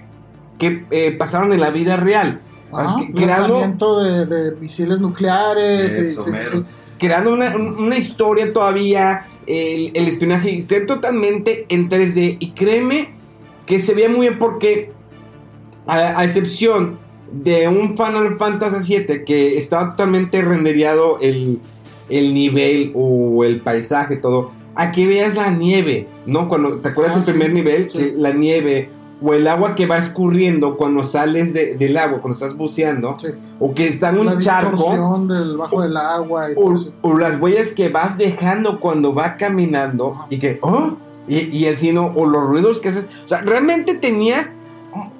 que pasaron en la vida real. Ah, lanzamiento de, de, misiles nucleares. Eso, sí, sí, creando una, una, historia todavía, el, el, espionaje, esté totalmente en 3D. Y créeme que se ve muy bien porque, a, a, excepción de un Final Fantasy VII que estaba totalmente rendereado el, el nivel o el paisaje, todo. Aquí veas la nieve, ¿no? Cuando te acuerdas ah, el primer nivel, sí. la nieve o el agua que va escurriendo cuando sales de, del agua, cuando estás buceando, sí. o que está en un la charco, del bajo del agua, y o, o, las huellas que vas dejando cuando va caminando Ajá. y que, oh, y, y el sino, o los ruidos que haces, o sea, realmente tenías,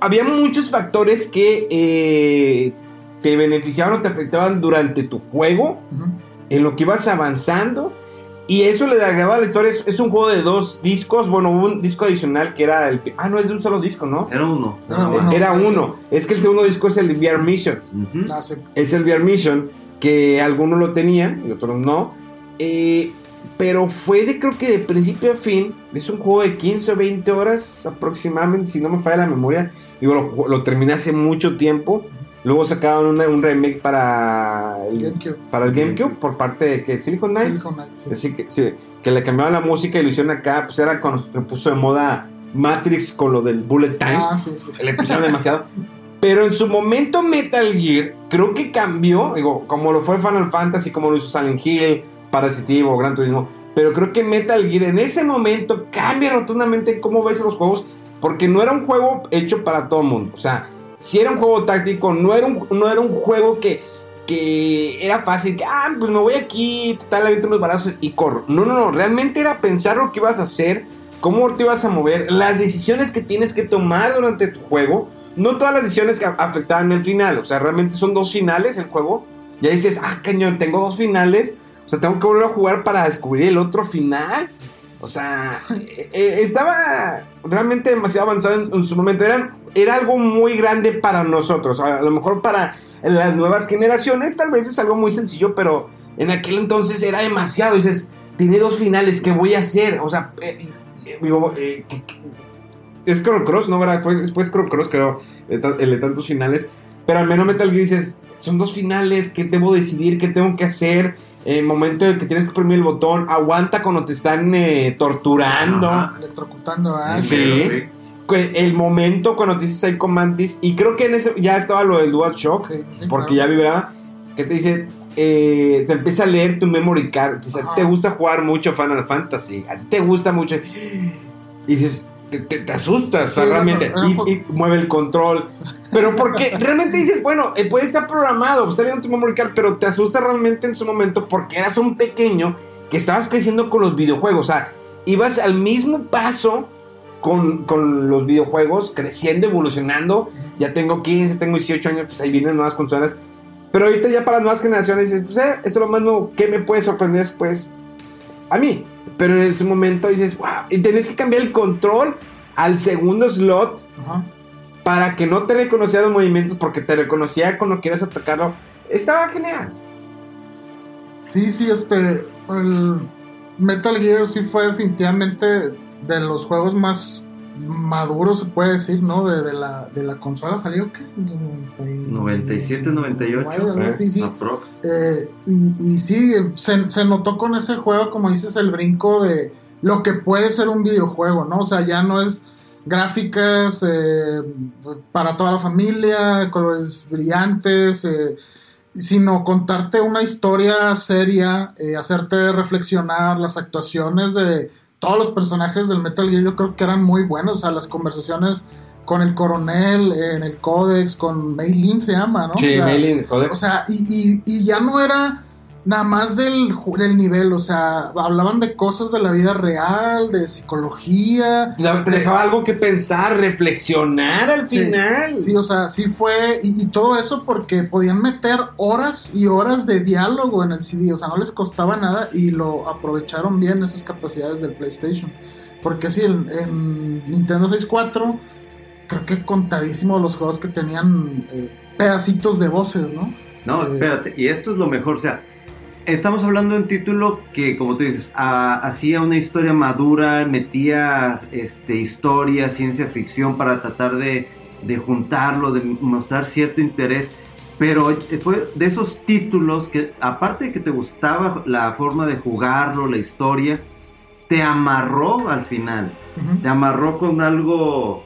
había muchos factores que eh, te beneficiaban o te afectaban durante tu juego, en lo que ibas avanzando y eso le agregaba a la historia. Es, es, un juego de dos discos. Bueno, un disco adicional que era el. Ah, no, es de un solo disco, ¿no? Era uno. Era, uno. Era uno. Es que el segundo disco es el VR Mission. Uh -huh. ah, sí. Es el VR Mission. Que algunos lo tenían y otros no. Eh, pero fue de creo que de principio a fin. Es un juego de 15 o 20 horas aproximadamente, si no me falla la memoria. Digo, lo, lo terminé hace mucho tiempo. Luego sacaron una, un remake para el GameCube. para el GameCube por parte de que Silicon Knights. Silicon Knights sí. Así que, sí, que le cambiaban la música y lo hicieron acá. Pues era cuando se puso de moda Matrix con lo del Bullet Time. Ah, sí, sí, Se le pusieron demasiado. Pero en su momento Metal Gear creo que cambió, digo, como lo fue Final Fantasy, como lo hizo Silent Hill, Parasitivo, Gran Turismo. Pero creo que Metal Gear en ese momento cambia rotundamente cómo ves los juegos, porque no era un juego hecho para todo el mundo. O sea, si era un juego táctico, no era un, no era un juego que, que era fácil, que, ah, pues me voy aquí, total, aviento unos balazos y corro. No, no, no, realmente era pensar lo que ibas a hacer, cómo te ibas a mover, las decisiones que tienes que tomar durante tu juego. No todas las decisiones que afectaban el final, o sea, realmente son dos finales el juego. Ya dices, ah, cañón, tengo dos finales, o sea, tengo que volver a jugar para descubrir el otro final. O sea, eh, estaba realmente demasiado avanzado en, su momento. Eran era algo muy grande para nosotros. A lo mejor para las nuevas generaciones tal vez es algo muy sencillo, pero en aquel entonces era demasiado. Dices, tiene dos finales, ¿qué voy a hacer? O sea, eh, eh, digo, eh, es Chrono Cross, ¿no? ¿Verdad? Fue después Chrono Cross, creo, el de tantos finales. Pero al menos Metal Gear dices, son dos finales, ¿qué debo decidir? ¿Qué tengo que hacer? El momento en que tienes que oprimir el botón, aguanta cuando te están eh, torturando. Ajá. Electrocutando a Sí. alguien. Que El momento cuando te dices Psycho Mantis, y creo que en ese ya estaba lo del Dual Shock, Sí, sí, porque claro. ya vibraba, que te dice, eh, te empieza a leer tu memory card. Dice, a ti te gusta jugar mucho Final Fantasy, a ti te gusta mucho. Y dices, te, te- te asustas, o sea, Sí, realmente, era un y, y mueve el control. Pero porque realmente dices, bueno, eh, puede estar programado, está leyendo tu memory card, pero te asusta realmente en su momento porque eras un pequeño que estabas creciendo con los videojuegos. O sea, ibas al mismo paso con, con los videojuegos, creciendo, evolucionando. Ya tengo 15, tengo 18 años, pues ahí vienen nuevas consolas. Pero ahorita ya para las nuevas generaciones dices, pues eh, esto es lo más nuevo, ¿qué me puede sorprender después? A mí. Pero en ese momento dices, wow, y tenés que cambiar el control al segundo slot Ajá. para que no te reconociera los movimientos porque te reconocía cuando quieras atacarlo. Estaba genial. Sí, sí, este. El Metal Gear sí fue definitivamente de los juegos más maduros, se puede decir, ¿no? De, de la, de la consola salió, ¿qué? 97, 98. Algo así, sí. Aprox. Eh, y, y sí, se, se notó con ese juego, como dices, el brinco de lo que puede ser un videojuego, ¿no? O sea, ya no es gráficas eh, para toda la familia, colores brillantes, eh, sino contarte una historia seria, eh, hacerte reflexionar, las actuaciones de todos los personajes del Metal Gear yo creo que eran muy buenos, o sea, las conversaciones con el coronel en el códex, con Mei Lin se llama, ¿no? Sí, Maylin, joder. o sea, y, y- y ya no era nada más del, del nivel, o sea, hablaban de cosas de la vida real, de psicología. dejaba algo que pensar, reflexionar al Sí, final. Sí, o sea, sí fue, y, y todo eso porque podían meter horas y horas de diálogo en el CD, o sea, no les costaba nada y lo aprovecharon bien esas capacidades del PlayStation. Porque sí, en, en Nintendo 64, creo que contadísimos los juegos que tenían eh, pedacitos de voces, ¿no? No, Eh, espérate, y esto es lo mejor, o sea, estamos hablando de un título que, como tú dices, hacía una historia madura, metía este, historia, ciencia ficción para tratar de, de juntarlo, de mostrar cierto interés, pero fue de esos títulos que, aparte de que te gustaba la forma de jugarlo, la historia, te amarró al final, te amarró con algo...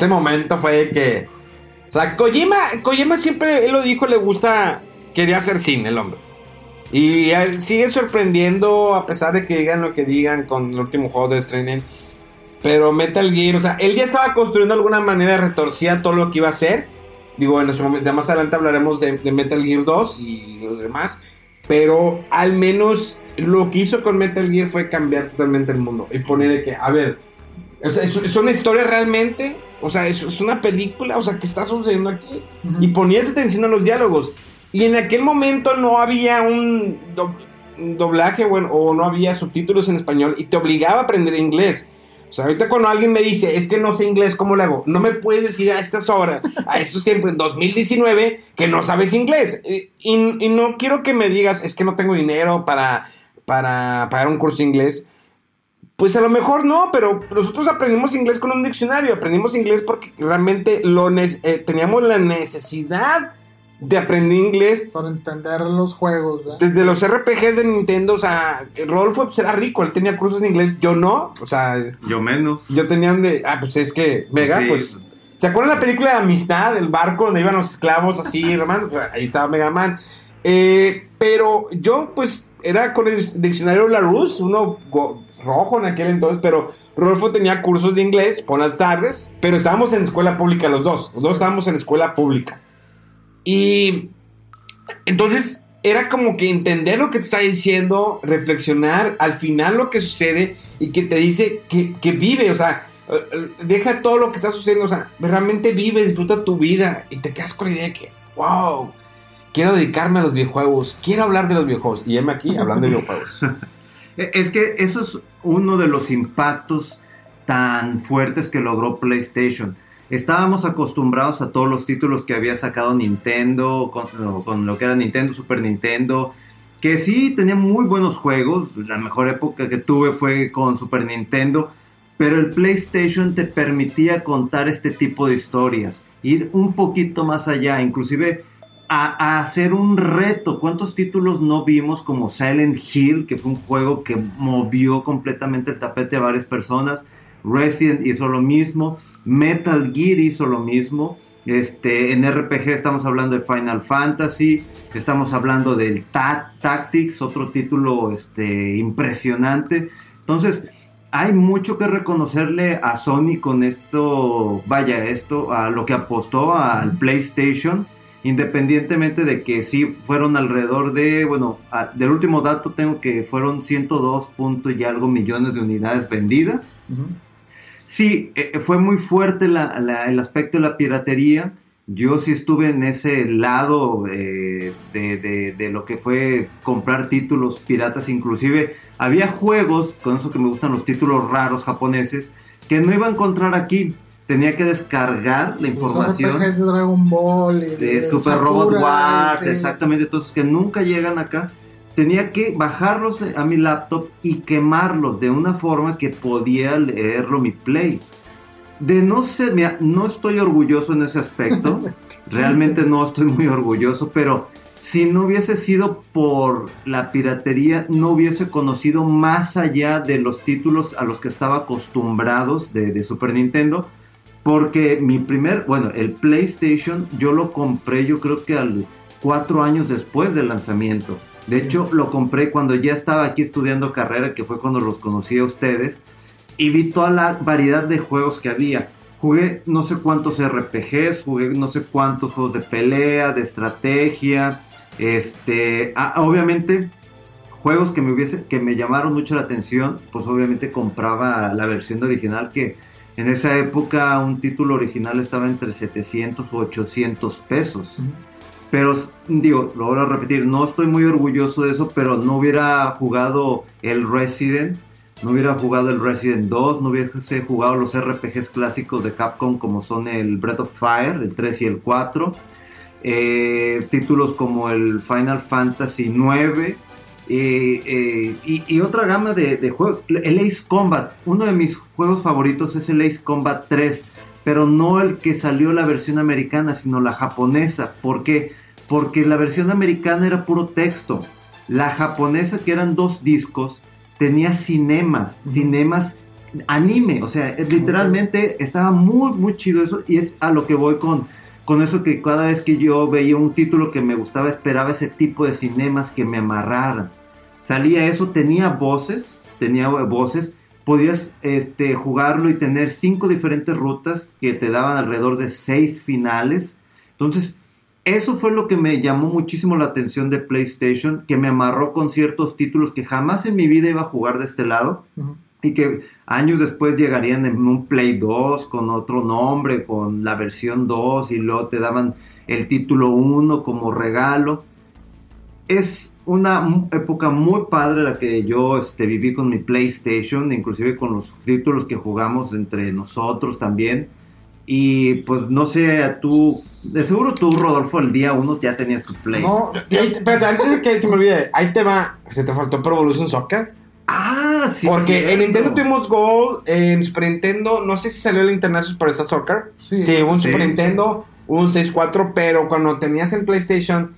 Ese momento fue de que. O sea, Kojima, Kojima siempre, él lo dijo, le gusta. Quería hacer cine el hombre. Y sigue sorprendiendo, a pesar de que digan lo que digan con el último juego de Stranding. Pero Metal Gear, o sea, él ya estaba construyendo de alguna manera retorcía todo lo que iba a hacer. Digo, en su momento, más adelante hablaremos de, de Metal Gear 2 y los demás. Pero al menos lo que hizo con Metal Gear fue cambiar totalmente el mundo. Y ponerle que, a ver, o sea, ¿es, es una historia realmente? O sea, ¿es, es una película? O sea, ¿qué está sucediendo aquí? Y ponías atención a los diálogos. Y en aquel momento no había un, do- un doblaje bueno, o no había subtítulos en español y te obligaba a aprender inglés. O sea, ahorita cuando alguien me dice, es que no sé inglés, ¿cómo le hago? No me puedes decir a estas horas, a estos tiempos, en 2019, que no sabes inglés. Y, y- y no quiero que me digas, es que no tengo dinero para, para pagar un curso de inglés. Pues a lo mejor no, pero nosotros aprendimos inglés con un diccionario. Aprendimos inglés porque realmente lo eh, teníamos la necesidad de aprender inglés Para entender los juegos, ¿verdad? desde los RPGs de Nintendo. O sea, Rodolfo pues, era rico, él tenía cursos de inglés, yo no. O sea, Yo menos. yo tenía un de. Ah, pues es que. Vega, Sí. pues. ¿Se acuerdan la película de Amistad? El barco donde iban los esclavos así, (laughs) hermano. Ahí estaba Mega Man. Eh, pero yo, pues, era con el diccionario Larousse, uno rojo en aquel entonces, pero Rodolfo tenía cursos de inglés por las tardes, pero estábamos en escuela pública los dos. Los dos estábamos en escuela pública. Y entonces era como que entender lo que te está diciendo, reflexionar al final lo que sucede y que te dice que, que vive, o sea, deja todo lo que está sucediendo, o sea, realmente vive, disfruta tu vida y te quedas con la idea de que, wow, quiero dedicarme a los videojuegos, quiero hablar de los videojuegos. Y heme aquí hablando de videojuegos. (laughs) E- Es que eso es uno de los impactos tan fuertes que logró PlayStation. Estábamos acostumbrados a todos los títulos que había sacado Nintendo, con, con lo que era Nintendo, Super Nintendo, que sí tenía muy buenos juegos. La mejor época que tuve fue con Super Nintendo, pero el PlayStation te permitía contar este tipo de historias, ir un poquito más allá, inclusive a, hacer un reto. ¿Cuántos títulos no vimos como Silent Hill, que fue un juego que movió completamente el tapete a varias personas? Resident hizo lo mismo, Metal Gear hizo lo mismo. Este, en RPG estamos hablando de Final Fantasy, estamos hablando del Ta- Tactics, otro título este, impresionante. Entonces, hay mucho que reconocerle a Sony con esto, vaya, esto, a lo que apostó al PlayStation, independientemente de que sí fueron alrededor de, bueno, a- del último dato tengo que fueron 102 puntos y algo millones de unidades vendidas. Sí, eh, fue muy fuerte la- la- el aspecto de la piratería. Yo sí estuve en ese lado eh, de, de- de lo que fue comprar títulos piratas. Inclusive había juegos, con eso que me gustan los títulos raros japoneses, que no iba a encontrar aquí. Tenía que descargar la información de Dragon Ball y de Super Sakura, Robot Wars, sí. exactamente, todos que nunca llegan acá. Tenía que bajarlos a mi laptop y quemarlos de una forma que podía leerlo mi Play. De no ser, mira, no estoy orgulloso en ese aspecto, (laughs) realmente no estoy muy orgulloso, pero si no hubiese sido por la piratería, no hubiese conocido más allá de los títulos a los que estaba acostumbrados de, de Super Nintendo. Porque mi primer, bueno, el PlayStation yo lo compré yo creo que al cuatro años después del lanzamiento. De hecho, lo compré cuando ya estaba aquí estudiando carrera, que fue cuando los conocí a ustedes. Y vi toda la variedad de juegos que había. Jugué no sé cuántos RPGs, jugué no sé cuántos juegos de pelea, de estrategia. Este, ah, obviamente, juegos que me hubiese, que me llamaron mucho la atención, pues obviamente compraba la versión original que en esa época un título original estaba entre 700 u 800 pesos. Pero digo, lo voy a repetir, no estoy muy orgulloso de eso, pero no hubiera jugado el Resident, no hubiera jugado el Resident 2, no hubiese jugado los RPGs clásicos de Capcom como son el Breath of Fire, el 3 y el 4. eh, títulos como el Final Fantasy 9 eh, eh, y, y otra gama de, de juegos. El Ace Combat, uno de mis juegos favoritos es el Ace Combat 3, pero no el que salió la versión americana, sino la japonesa. ¿Por qué? Porque la versión americana era puro texto. La japonesa, que eran dos discos, tenía cinemas, cinemas anime, o sea, literalmente estaba muy, muy chido eso y es a lo que voy con, con eso que cada vez que yo veía un título que me gustaba, esperaba ese tipo de cinemas que me amarraran. Salía eso, tenía voces, tenía voces, podías este, jugarlo y tener cinco diferentes rutas que te daban alrededor de seis finales. Entonces, eso fue lo que me llamó muchísimo la atención de PlayStation, que me amarró con ciertos títulos que jamás en mi vida iba a jugar de este lado y que años después llegarían en un Play 2 con otro nombre, con la versión 2 y luego te daban el título 1 como regalo. es una época muy padre la que yo este, viví con mi PlayStation, inclusive con los títulos que jugamos entre nosotros también. Y pues no sé, tú, de seguro tú, Rodolfo, el día uno ya tenías tu Play. No, Y ahí- espérate, antes de que se me olvide, ahí te va. Se te faltó Pro Evolution Soccer. Ah, sí. Porque en Nintendo tuvimos Gold, en Super Nintendo, no sé si salió el International Superstar Soccer. Sí. Sí, un Sí. Super Nintendo, un 6.4, pero cuando tenías en PlayStation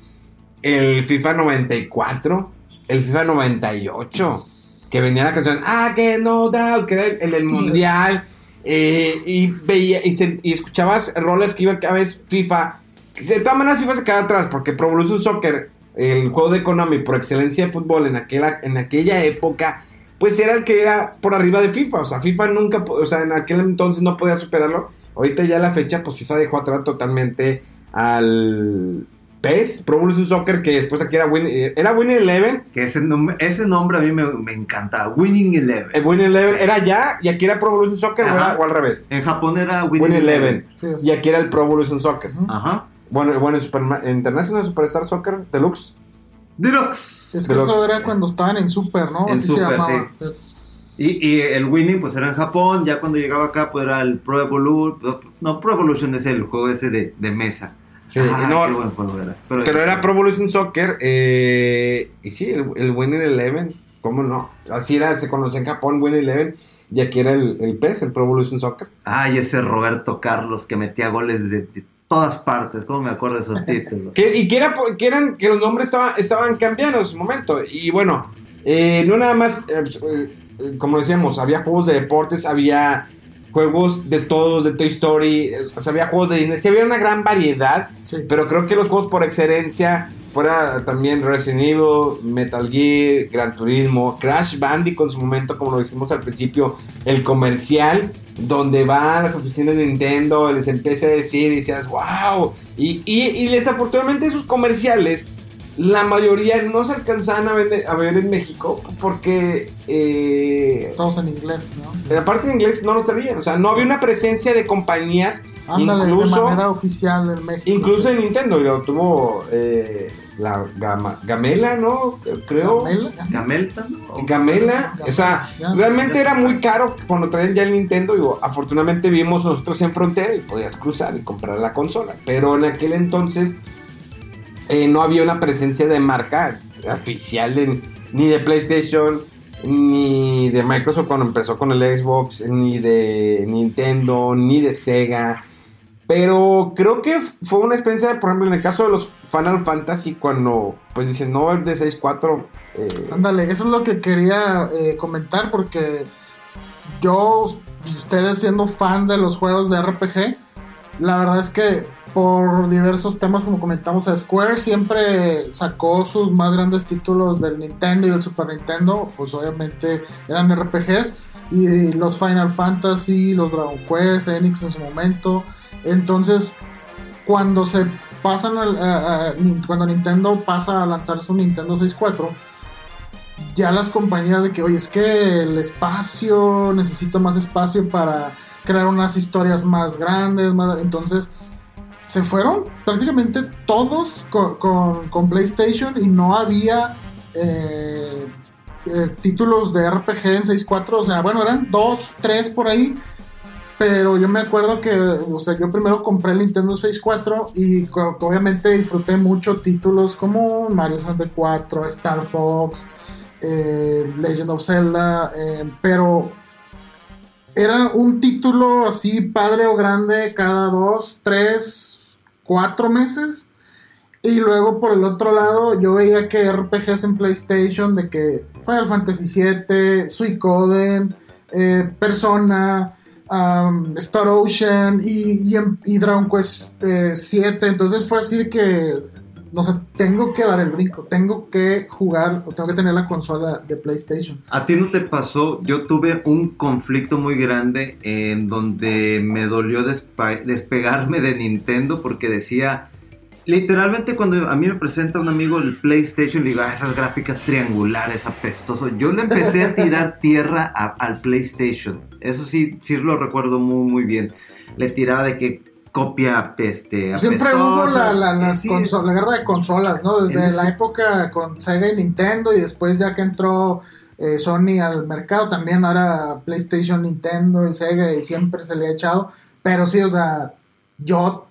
el FIFA 94, el FIFA 98, que venía la canción Ah, que no doubt, que era el, del mundial, eh, y veía y, se- y escuchabas roles que iban cada vez FIFA. que De todas maneras, FIFA se quedaba atrás, porque Pro Evolution Soccer, el juego de Konami por excelencia de fútbol en aquella, en aquella época, pues era el que era por arriba de FIFA. O sea, FIFA nunca, o sea, en aquel entonces no podía superarlo. Ahorita ya la fecha, pues FIFA dejó atrás totalmente al PES, Pro Evolution Soccer, que después aquí era Win, eh, era Winning Eleven. Que ese, nom- ese nombre a mí me, me encanta. Winning Eleven. El Winning Eleven era ya, y aquí era Pro Evolution Soccer, o, Ajá. era- o al revés. En Japón era Winning, Winning Eleven. Sí, Y aquí era el Pro Evolution Soccer. Ajá. Bueno, bueno, en International Superstar Soccer Deluxe. Deluxe. Es que eso era cuando estaban en Super, ¿no? En Así Super, se llamaba. Y, y el Winning pues era en Japón, ya cuando llegaba acá pues era el Pro Evolution, no Pro Evolution es el juego ese de, de mesa. Ah, no, qué buen juego era. Pero era Pro Evolution Soccer. eh, y sí, el, el Winning Eleven. ¿Cómo no? Así era, se conocía en Japón Winning Eleven. Y aquí era el, el PES, el Pro Evolution Soccer. Ay, ese Roberto Carlos que metía goles de, de todas partes, ¿cómo me acuerdo de esos (laughs) títulos? Que, y que, era, que eran que los nombres estaban, estaban cambiando en su momento. Y bueno, eh, no nada más, eh, pues, eh, como decíamos, había juegos de deportes, había juegos de todos, de Toy Story, o sea, había juegos de Disney, sí había una gran variedad. Sí. Pero creo que los juegos por excelencia fuera también Resident Evil, Metal Gear, Gran Turismo, Crash Bandicoot en su momento, como lo dijimos al principio, el comercial, donde van a las oficinas de Nintendo, les empieza a decir y decías, wow. Y, y, y desafortunadamente esos comerciales, la mayoría no se alcanzaban a, vender- a ver en México porque... eh, Todos en inglés, ¿no? Aparte de inglés no lo traían, o sea, no había una presencia de compañías, Ándale, incluso, de manera oficial en México. Incluso sí. en Nintendo, lo tuvo eh, la Gama- Gamela, ¿no? Creo. Gamela, ¿Gamelta? no? Gamela, o sea, realmente era muy caro cuando traían ya el Nintendo. Digo, afortunadamente vivimos nosotros en frontera y podías cruzar y comprar la consola. Pero en aquel entonces eh, no había una presencia de marca oficial de- ni de PlayStation, ni de Microsoft cuando empezó con el Xbox, ni de Nintendo, ni de Sega. Pero creo que fue una experiencia, por ejemplo, en el caso de los Final Fantasy, cuando pues dicen no haber de 6-4. eh, Ándale, eso es lo que quería eh, comentar porque yo, ustedes siendo fan de los juegos de RPG, la verdad es que por diversos temas, como comentamos, Square siempre sacó sus más grandes títulos del Nintendo y del Super Nintendo, pues obviamente eran RPGs, y los Final Fantasy, los Dragon Quest, Enix en su momento. Entonces, cuando se pasan cuando Nintendo pasa a lanzar su Nintendo 64, ya las compañías de que, oye, es que el espacio, necesito más espacio para crear unas historias más grandes, más- entonces se fueron prácticamente todos con, con- PlayStation y no había eh, eh, títulos de RPG en 6.4, o sea, bueno, eran dos, tres por ahí, pero yo me acuerdo que, o sea, yo primero compré el Nintendo 64 y obviamente disfruté mucho títulos como Mario 64, Star Fox, eh, Legend of Zelda, pero era un título así padre o grande cada dos, tres, cuatro meses. Y luego por el otro lado yo veía que RPGs en PlayStation de que Final Fantasy VII, Suicoden, eh, Persona, um, Star Ocean y, y, Dragon Quest eh, 7. Entonces fue así que, no sé, tengo que dar el brinco, tengo que jugar o tengo que tener la consola de PlayStation. ¿A ti no te pasó? Yo tuve un conflicto muy grande en donde me dolió despegarme de Nintendo porque decía, literalmente cuando a mí me presenta un amigo el PlayStation, le digo, "Ah, esas gráficas triangulares, apestoso. Yo le empecé a tirar (laughs) tierra a- al PlayStation. Eso sí, sí lo recuerdo muy, muy bien. Le tiraba de que copia este, Siempre hubo la, la, las Sí, la guerra de consolas, ¿no? Desde En la época con Sega y Nintendo y después ya que entró eh, Sony al mercado también ahora PlayStation, Nintendo y Sega y siempre se le ha echado. Pero sí, o sea, yo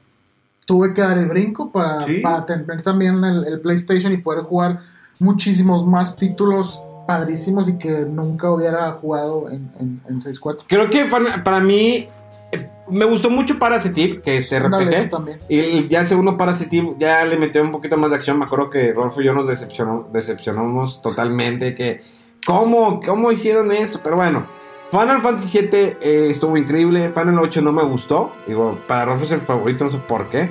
tuve que dar el brinco para, Sí. para tener también el, el PlayStation y poder jugar muchísimos más títulos padrísimos y que nunca hubiera jugado en, en, en 6.4. Creo que para mí me gustó mucho Parasitip, que es RPG. también. Y ya el segundo Parasitip ya le metió un poquito más de acción. Me acuerdo que Rolfo y yo nos decepcionó- decepcionamos totalmente. Que, ¿cómo, ¿Cómo hicieron eso? Pero bueno, Final Fantasy VII eh, estuvo increíble. Final 8 no me gustó. Digo, para Rolfo es el favorito, no sé por qué.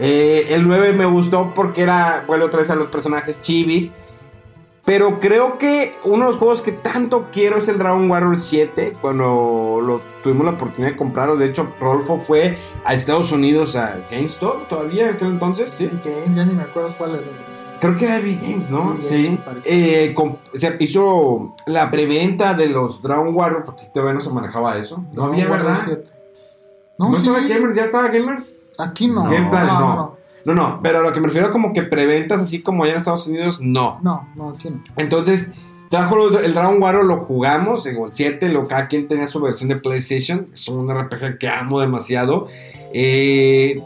Eh, el 9 me gustó porque era, vuelve otra vez a los personajes chivis. Pero creo que uno de los juegos que tanto quiero es el Dragon Warrior 7. Cuando lo tuvimos la oportunidad de comprarlo. De hecho, Rolfo fue a Estados Unidos a GameStop todavía en aquel entonces. ¿sí? Que ya ni me acuerdo cuál era. Creo que era Big Games, ¿no? Games, sí. Eh, se hizo la preventa de los Dragon Warrior. Porque todavía no se manejaba eso. No había, Warrior ¿verdad? 7. ¿No, No, sí. estaba Gamers? ¿Ya estaba Gamers? Aquí no. Game Planet, no, no. no. No, no. Pero a lo que me refiero como que preventas así como allá en Estados Unidos, no. No, no, aquí no. Entonces, trajo el Dragon Warrior, lo jugamos, digo, el 7, lo, cada quien tenía su versión de PlayStation, es un RPG que amo demasiado. Eh,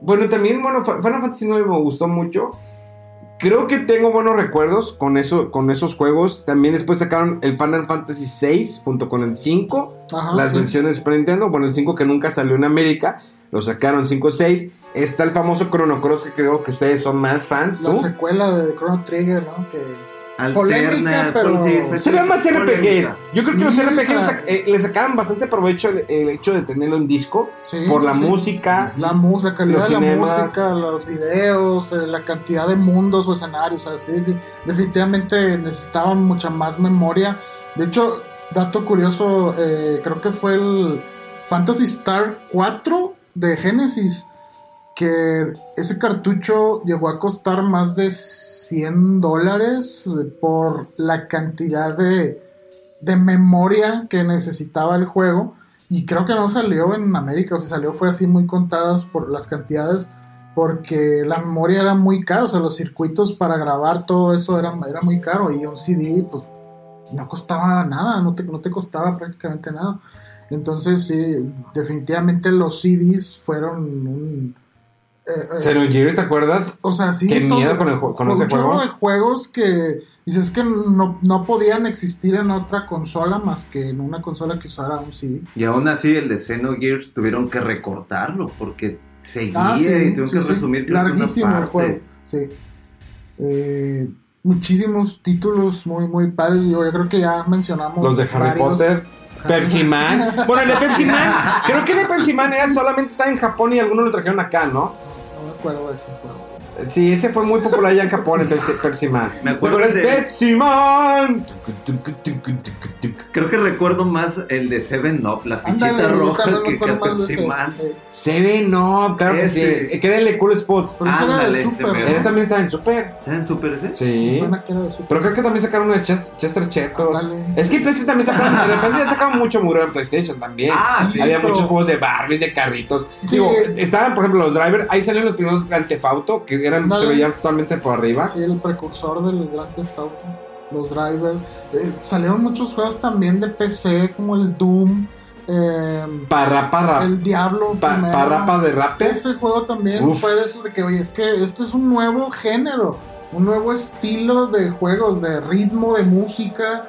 bueno, también, bueno, Final Fantasy 9 me gustó mucho. Creo que tengo buenos recuerdos con, eso, con esos juegos. También después sacaron el Final Fantasy 6 junto con el 5 Ajá, las sí. versiones Super Nintendo. Bueno, el 5 que nunca salió en América, lo sacaron 5 6. Está el famoso Chrono Cross que creo que ustedes son más fans, La secuela de Chrono Trigger, ¿no? Que Alterna, Polémica, pero- sí. Se ve más RPGs. Polémica. Yo creo que los RPGs o sea- eh, le sacaban bastante provecho el, el hecho de tenerlo en disco sí, por sí, la sí. música. La, mus- la calidad los de la cinemas. música, los videos, eh, la cantidad de mundos o escenarios, así, sí. Definitivamente necesitaban mucha más memoria. De hecho, dato curioso, eh, creo que fue el Fantasy Star 4 de Genesis. Que ese cartucho llegó a costar más de 100 dólares por la cantidad de, de memoria que necesitaba el juego. Y creo que no salió en América, o si salió fue así muy contadas por las cantidades, porque la memoria era muy cara, o sea, los circuitos para grabar todo eso era, era muy caro y un CD pues no costaba nada, no te, no te costaba prácticamente nada. Entonces sí, definitivamente los CDs fueron un... eh, eh, Xenogears, ¿te acuerdas? o sea, sí, Qué miedo con el con un ese chorro juego. de juegos que dices que no, no podían existir en otra consola más que en una consola que usara un CD. Y aún así el de Xenogears tuvieron que recortarlo porque seguía Ah, sí, y tuvieron sí, que sí. resumir una larguísimo el parte. juego. Sí. Eh, muchísimos títulos muy muy padres. Yo, yo creo que ya mencionamos Los de Harry varios. Potter. Pepsi Man. Bueno, el de Pepsi Man. Creo que el de Pepsi Man era solamente estaba en Japón y algunos lo trajeron acá, ¿no? No me acuerdo de ese juego. Sí, ese fue muy popular allá en Japón, el Pepsi, Pepsi Man. Me acuerdo Pero el de- Pepsi Man. Creo que recuerdo más el de Seven Up, la fichita Ándale, roja me que, que acuerdo más de Pepsi ese. Man. Se ve, no, claro que Ese. sí. Que de Cool Spot. pero ese era Ándale, de Super. ¿no? Él también estaba en Super. ¿Está en Super ese? Sí. suena que era de Super. Pero creo que también sacaron uno de Ches- Chester Chetos. Ándale. Es que PlayStation también sacaron, de repente ya sacaban mucho muro en PlayStation también. Ah, sí, Había pero- muchos juegos de Barbies, de carritos. Sí. Digo, estaban, por ejemplo, los drivers. Ahí salieron los primeros Grand Theft Auto, que eran, se veían totalmente por arriba. Sí, el precursor del Grand Theft Auto. Los drivers. Eh, salieron muchos juegos también de PC, como el Doom. eh, Parra, parra. el Diablo. pa- primero. parrapa de rape. Ese juego también Uf. fue de esos de que, oye, es que este es un nuevo género, un nuevo estilo de juegos, de ritmo, de música.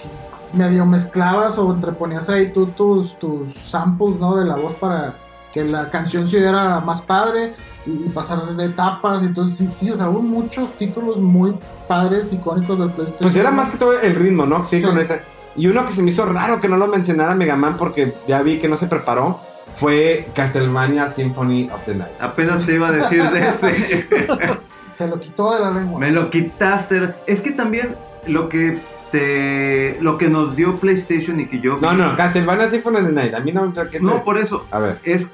que Medio mezclabas o entreponías ahí tú tus, tus samples, ¿no? De la voz para que la canción se oyera más padre y, y pasar de etapas. Entonces, sí, sí, o sea, hubo muchos títulos muy padres, icónicos del PlayStation. Pues era más que todo el ritmo, ¿no? Sí, Sí. con ese. Y uno que se me hizo raro que no lo mencionara Mega Man porque ya vi que no se preparó fue Castlevania Symphony of the Night. Apenas te iba a decir de (laughs) ese. Se lo quitó de la lengua. Me lo quitaste. Es que también lo que te. Lo que nos dio PlayStation y que yo. No, no, Castlevania Symphony of the Night. A mí no me que No, por eso. A ver. Es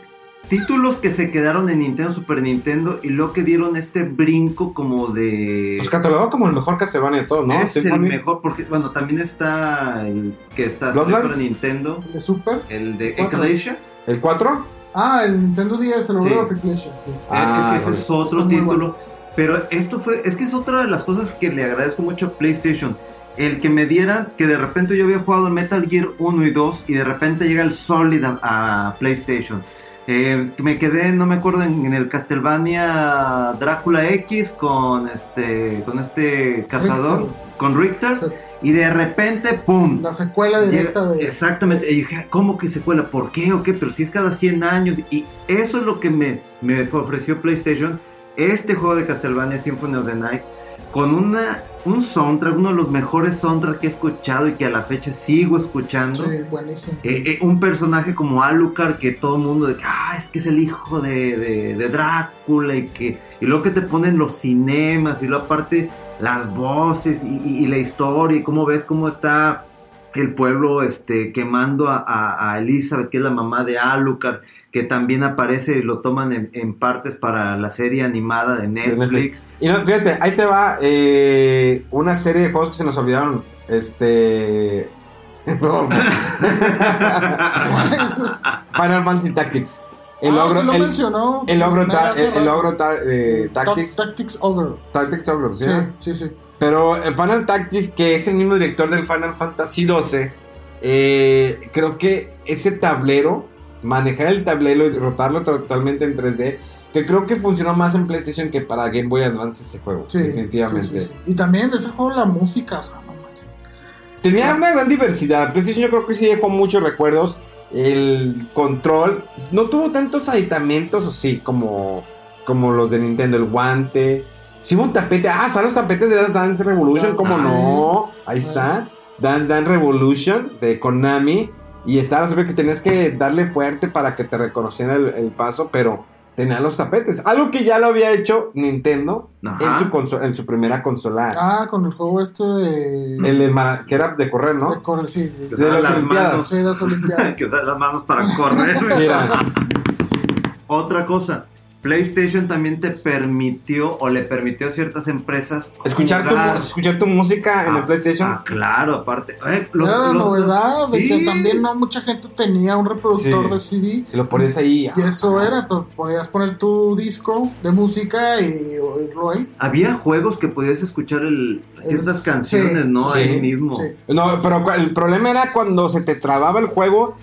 títulos que se quedaron en Nintendo, Super Nintendo y luego que dieron este brinco como de. Pues catalogado como el mejor Castlevania de todos, ¿no? es el mejor porque, bueno, también está el que está. Super Nintendo, El de Super. el de. ¿El 4? Ah, el Nintendo 10, el Sí. Of Ecclesia. sí. Ah, es que ese es otro Está título. bueno. Pero esto fue, es que es otra de las cosas que le agradezco mucho a PlayStation. El que me dieran, que de repente yo había jugado Metal Gear 1 y 2 y de repente llega el Solid a, a PlayStation. Eh, me quedé, no me acuerdo, en, en el Castlevania Drácula X con este, con este cazador, Richter. con Richter, Sí. y de repente, ¡pum! La secuela directa de. Exactamente. Y dije, ¿cómo que secuela? ¿Por qué o qué? Pero si es cada 100 años. Y eso es lo que me, me ofreció PlayStation. Este juego de Castlevania Symphony of the Night. Con una, un soundtrack, uno de los mejores soundtracks que he escuchado y que a la fecha sigo escuchando. Sí, buenísimo. Eh, eh, un personaje como Alucard que todo el mundo de que ah, es que es el hijo de, de- de Drácula y que y luego que te ponen los cinemas y luego aparte las voces y, y- y la historia y cómo ves cómo está el pueblo este quemando a, a- a Elizabeth que es la mamá de Alucard que también aparece y lo toman en, en partes para la serie animada de Netflix. Netflix. Y no, fíjate, ahí te va eh, una serie de juegos que se nos olvidaron. Este. (laughs) no. (laughs) Final Fantasy Tactics. El ah, ogro, sí lo el, mencionó. el ogro, ta- hace el, el rato. ogro ta- eh, Ta- Tactics. Tactics Ogre. Tactics Ogre, ¿sí? Sí, sí, sí. Pero el Final Tactics, que es el mismo director del Final Fantasy XII, eh, creo que ese tablero, manejar el tablero y rotarlo totalmente en 3D, que creo que funcionó más en PlayStation que para Game Boy Advance ese juego, Sí, definitivamente. sí, sí, sí. Y también de ese juego la música, o sea, no manches. Tenía una gran diversidad. PlayStation yo creo que sí dejó muchos recuerdos. El control no tuvo tantos aditamentos, o sí, como, como los de Nintendo, el guante. Sí hubo un tapete. Ah, ¿sabes los tapetes de Dance Revolution? ¿Cómo Dance. no? Ahí está. Dance Dance Revolution de Konami. Y estaba sobre que tenías que darle fuerte para que te reconociera el, el paso, pero tenía los tapetes. Algo que ya lo había hecho Nintendo Ajá. en su, en su primera consola. Ah, con el juego este de. El, el que era de correr, ¿no? de correr, sí. de- Que De usaban las Olimpiadas. Sí, las (laughs) Olimpiadas. que las manos para correr. Mira, Otra cosa, PlayStation también te permitió o le permitió a ciertas empresas escuchar tu, jugar. escuchar tu música en el Ah, PlayStation. ah, claro, aparte. Eh, los- Era la los- novedad de que también no mucha gente tenía un reproductor Sí. de CD. Y lo pones ahí. Y eso era, tú podías poner tu disco de música y oírlo ahí. Había juegos que podías escuchar el- ciertas El- canciones, sí, ¿no? sí, Ahí mismo. sí. No, pero el problema era cuando se te trababa el juego,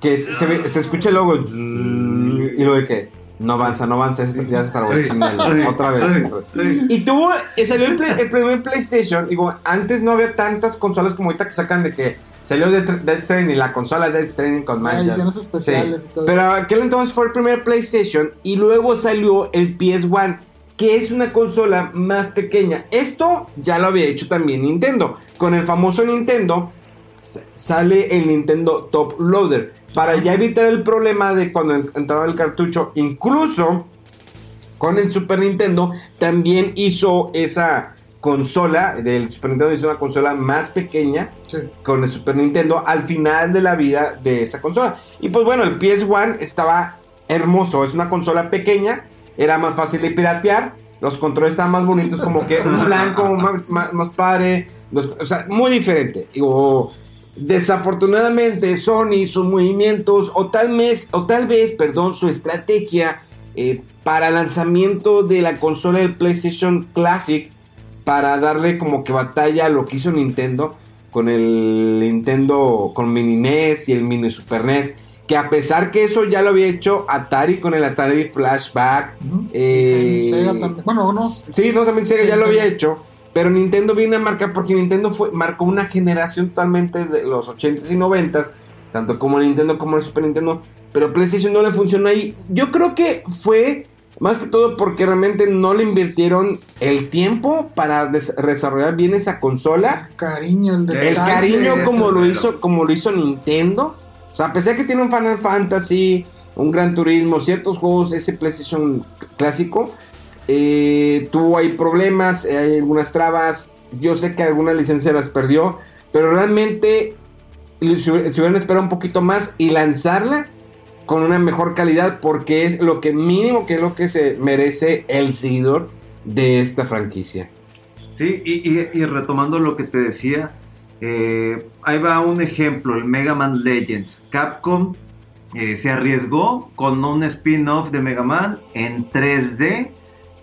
que se, se, ve- se escucha el logo y lo de que no avanza, no avanza, ya se está otra vez. Y tuvo, salió el, play- el primer PlayStation, digo, antes no había tantas consolas como ahorita que sacan de que salió Death, Stranding, la consola Death Stranding con manchas. ediciones especiales Sí. y todo. Pero aquel entonces fue el primer PlayStation y luego salió el PS1, que es una consola más pequeña. Esto ya lo había hecho también Nintendo. Con el famoso Nintendo sale el Nintendo Top Loader. Para ya evitar el problema de cuando en- entraba el cartucho, incluso con el Super Nintendo también hizo esa consola del Super Nintendo hizo una consola más pequeña Sí. con el Super Nintendo al final de la vida de esa consola. Y pues bueno, el PS1 estaba hermoso, es una consola pequeña, era más fácil de piratear, los controles estaban más bonitos, como que un blanco (laughs) más, más, más padre, los- o sea, muy diferente. Desafortunadamente Sony, sus movimientos, o tal vez, o tal vez, perdón, su estrategia eh, para lanzamiento de la consola del PlayStation Classic, para darle como que batalla a lo que hizo Nintendo con el Nintendo, con Mini NES y el Mini Super NES. Que a pesar que eso ya lo había hecho Atari con el Atari Flashback. Eh, En Sega también. Bueno, no. Sí, no, también Sega Sí, ya lo había hecho. Pero Nintendo viene a marcar porque Nintendo fue, marcó una generación totalmente de los 80s y 90s. Tanto como el Nintendo como el Super Nintendo. Pero PlayStation no le funcionó ahí. Yo creo que fue más que todo porque realmente no le invirtieron el tiempo para des- desarrollar bien esa consola. Cariño, el detalle. El cariño como lo hizo, como lo hizo Nintendo. O sea, a pesar que tiene un Final Fantasy, un Gran Turismo, ciertos juegos, ese PlayStation clásico, eh, tuvo ahí problemas, eh, hay algunas trabas. Yo sé que alguna licencia las perdió, pero realmente se hubiera- se hubieran esperado un poquito más y lanzarla con una mejor calidad porque es lo que mínimo que es lo que se merece el seguidor de esta franquicia. Sí, y retomando lo que te decía, eh, ahí va un ejemplo, el Mega Man Legends. Capcom eh, se arriesgó con un spin-off de Mega Man en 3D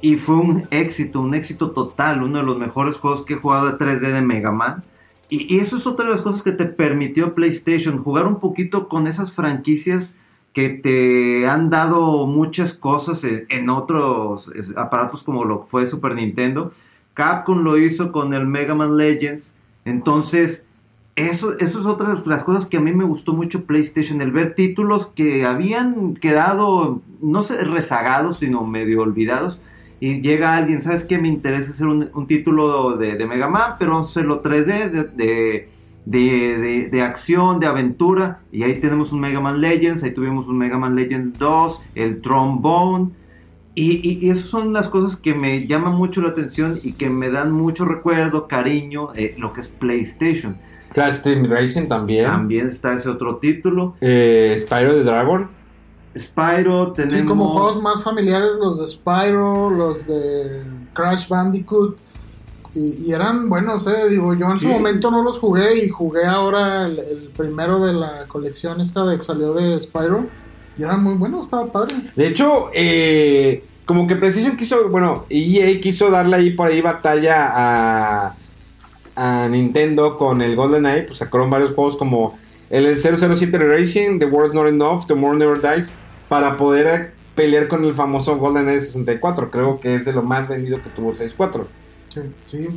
y fue un éxito, un éxito total, uno de los mejores juegos que he jugado de 3D de Mega Man. Y, eso es otra de las cosas que te permitió PlayStation, jugar un poquito con esas franquicias que te han dado muchas cosas en, otros aparatos como lo fue Super Nintendo. Capcom lo hizo con el Mega Man Legends. Entonces, eso, eso es otra de las cosas que a mí me gustó mucho PlayStation, el ver títulos que habían quedado, no sé, rezagados, sino medio olvidados. Y llega alguien, ¿sabes qué? Me interesa hacer un, un título de, de, Mega Man, pero vamos a hacerlo 3D, de, de, de, de, acción, de aventura. Y ahí tenemos un Mega Man Legends, ahí tuvimos un Mega Man Legends 2, el Trombone. Y, y, y esas son las cosas que me llaman mucho la atención y que me dan mucho recuerdo, cariño, eh, lo que es PlayStation. Crash Team Racing también. También está ese otro título. Eh, Spyro the Dragon. Spyro, tenemos... Sí, como juegos más familiares, los de Spyro, los de Crash Bandicoot. Y, y eran buenos, eh. Digo, yo en sí. su momento no los jugué y jugué ahora el, el, primero de la colección esta de que salió de Spyro. Y eran muy buenos, estaba padre. De hecho, eh, como que Precision quiso, bueno, EA quiso darle ahí por ahí batalla a, a Nintendo con el GoldenEye, pues sacaron varios juegos como el 007 Racing, The World's Not Enough, Tomorrow Never Dies, para poder pelear con el famoso GoldenEye 64. Creo que es de lo más vendido que tuvo el 64. Sí, sí.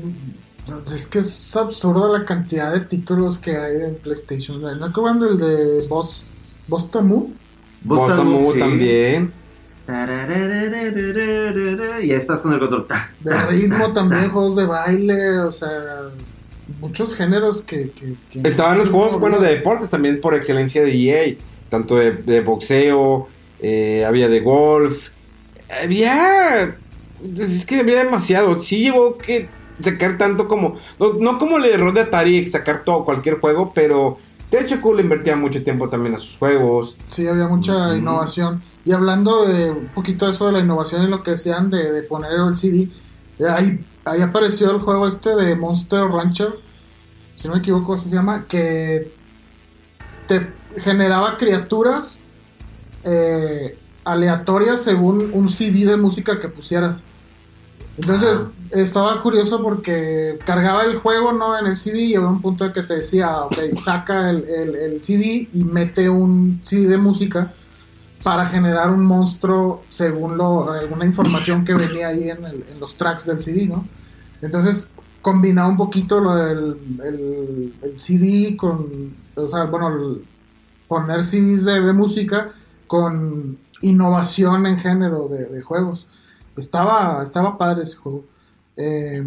Es que es absurda la cantidad de títulos que hay en PlayStation. ¿No acuerdan del de Boss, Boss Tamu? Boss Tamu sí. también. Y estás con el control. De ritmo también, juegos de baile, o sea, muchos géneros que... que, que Estaban los juegos, bueno, de deportes también por excelencia de EA, tanto de, de boxeo, eh, había de golf, había... Es que había demasiado, sí llegó que sacar tanto como... No, no como el error de Atari, sacar todo, cualquier juego, pero... De hecho, Cool invertía mucho tiempo también a sus juegos. Sí, había mucha mm -hmm. innovación. Y hablando de un poquito de eso de la innovación y lo que decían de, de poner el CD, ahí, ahí apareció el juego este de Monster Rancher, si no me equivoco así se llama, que te generaba criaturas eh, aleatorias según un CD de música que pusieras. Entonces ah. estaba curioso porque cargaba el juego no en el CD y había un punto en que te decía, ok, saca el, el, el CD y mete un CD de música para generar un monstruo según lo, alguna información que venía ahí en, el, en, los tracks del CD, ¿no? Entonces combinaba un poquito lo del el, el CD con, o sea, bueno, poner CDs de, de, música con innovación en género de, de, juegos. Estaba, estaba padre ese juego. Eh,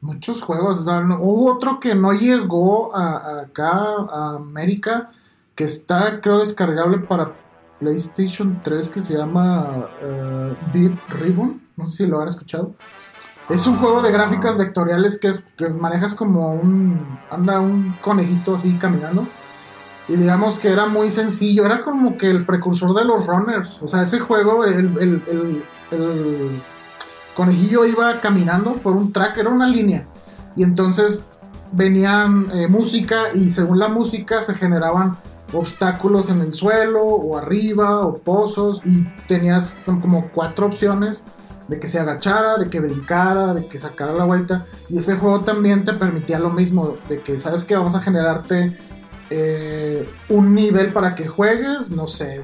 muchos juegos. ¿no? Hubo otro que no llegó a, a acá, a América, que está, creo, descargable para PlayStation 3 que se llama uh, Beat Ribbon. No sé si lo han escuchado. Es un juego de gráficas vectoriales que, es, que manejas como un. Anda un conejito así caminando. Y digamos que era muy sencillo. Era como que el precursor de los runners. O sea, ese juego, el, el, el, conejillo iba caminando por un track, era una línea. Y entonces venían eh, música y según la música se generaban obstáculos en el suelo o arriba o pozos y tenías como cuatro opciones de que se agachara, de que brincara, de que sacara la vuelta y ese juego también te permitía lo mismo, de que sabes que vamos a generarte eh, un nivel para que juegues, no sé,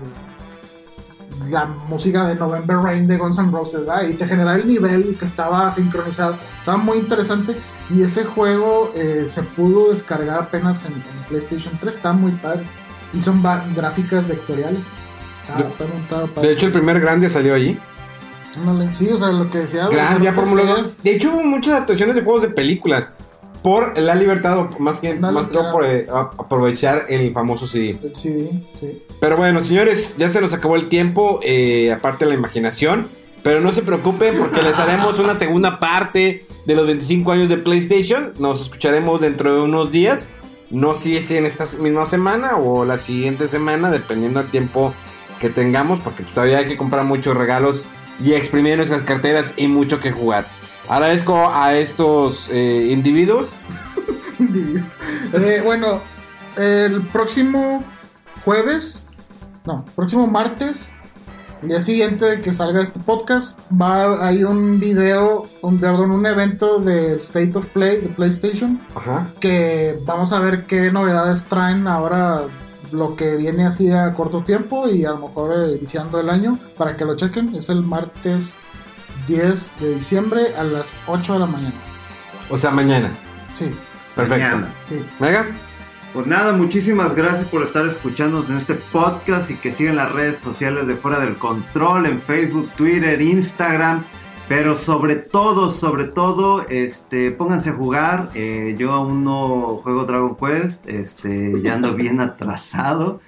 la música de November Rain de Guns N' Roses, ¿verdad? y te generaba el nivel que estaba sincronizado, estaba muy interesante y ese juego eh, se pudo descargar apenas en, en PlayStation 3, está muy padre. Y son gráficas vectoriales. Ah, está de hecho, el primer grande salió allí. Sí, o sea, lo que decía. Gran, Fórmula 2. De hecho, hubo muchas adaptaciones de juegos de películas. Por la libertad, o más que más claro. por eh, aprovechar el famoso CD. El CD, sí. Pero bueno, señores, ya se nos acabó el tiempo. Eh, aparte de la imaginación. Pero no se preocupen porque les haremos una segunda parte de los 25 años de PlayStation. Nos escucharemos dentro de unos días. No sé si es en esta misma semana o la siguiente semana, dependiendo del tiempo que tengamos, porque todavía hay que comprar muchos regalos y exprimir nuestras carteras y mucho que jugar. Agradezco a estos eh, individuos. (laughs) individuos. Eh, bueno, el próximo jueves no, próximo martes, el día siguiente de que salga este podcast, va hay un video, un, perdón, un evento del State of Play de PlayStation Ajá. que vamos a ver qué novedades traen ahora lo que viene así a corto tiempo y a lo mejor eh, iniciando el año para que lo chequen. Es el martes 10 de diciembre a las 8 de la mañana. O sea, mañana. Sí, Perfecto. Mañana. sí. Mega. Pues nada, muchísimas gracias por estar escuchándonos en este podcast y que sigan las redes sociales de Fuera del Control en Facebook, Twitter, Instagram. Pero sobre todo, sobre todo, este, pónganse a jugar. Eh, yo aún no juego Dragon Quest, este, ya ando (laughs) bien atrasado.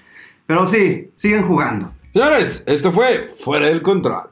Pero sí, siguen jugando. Señores, esto fue Fuera del Control.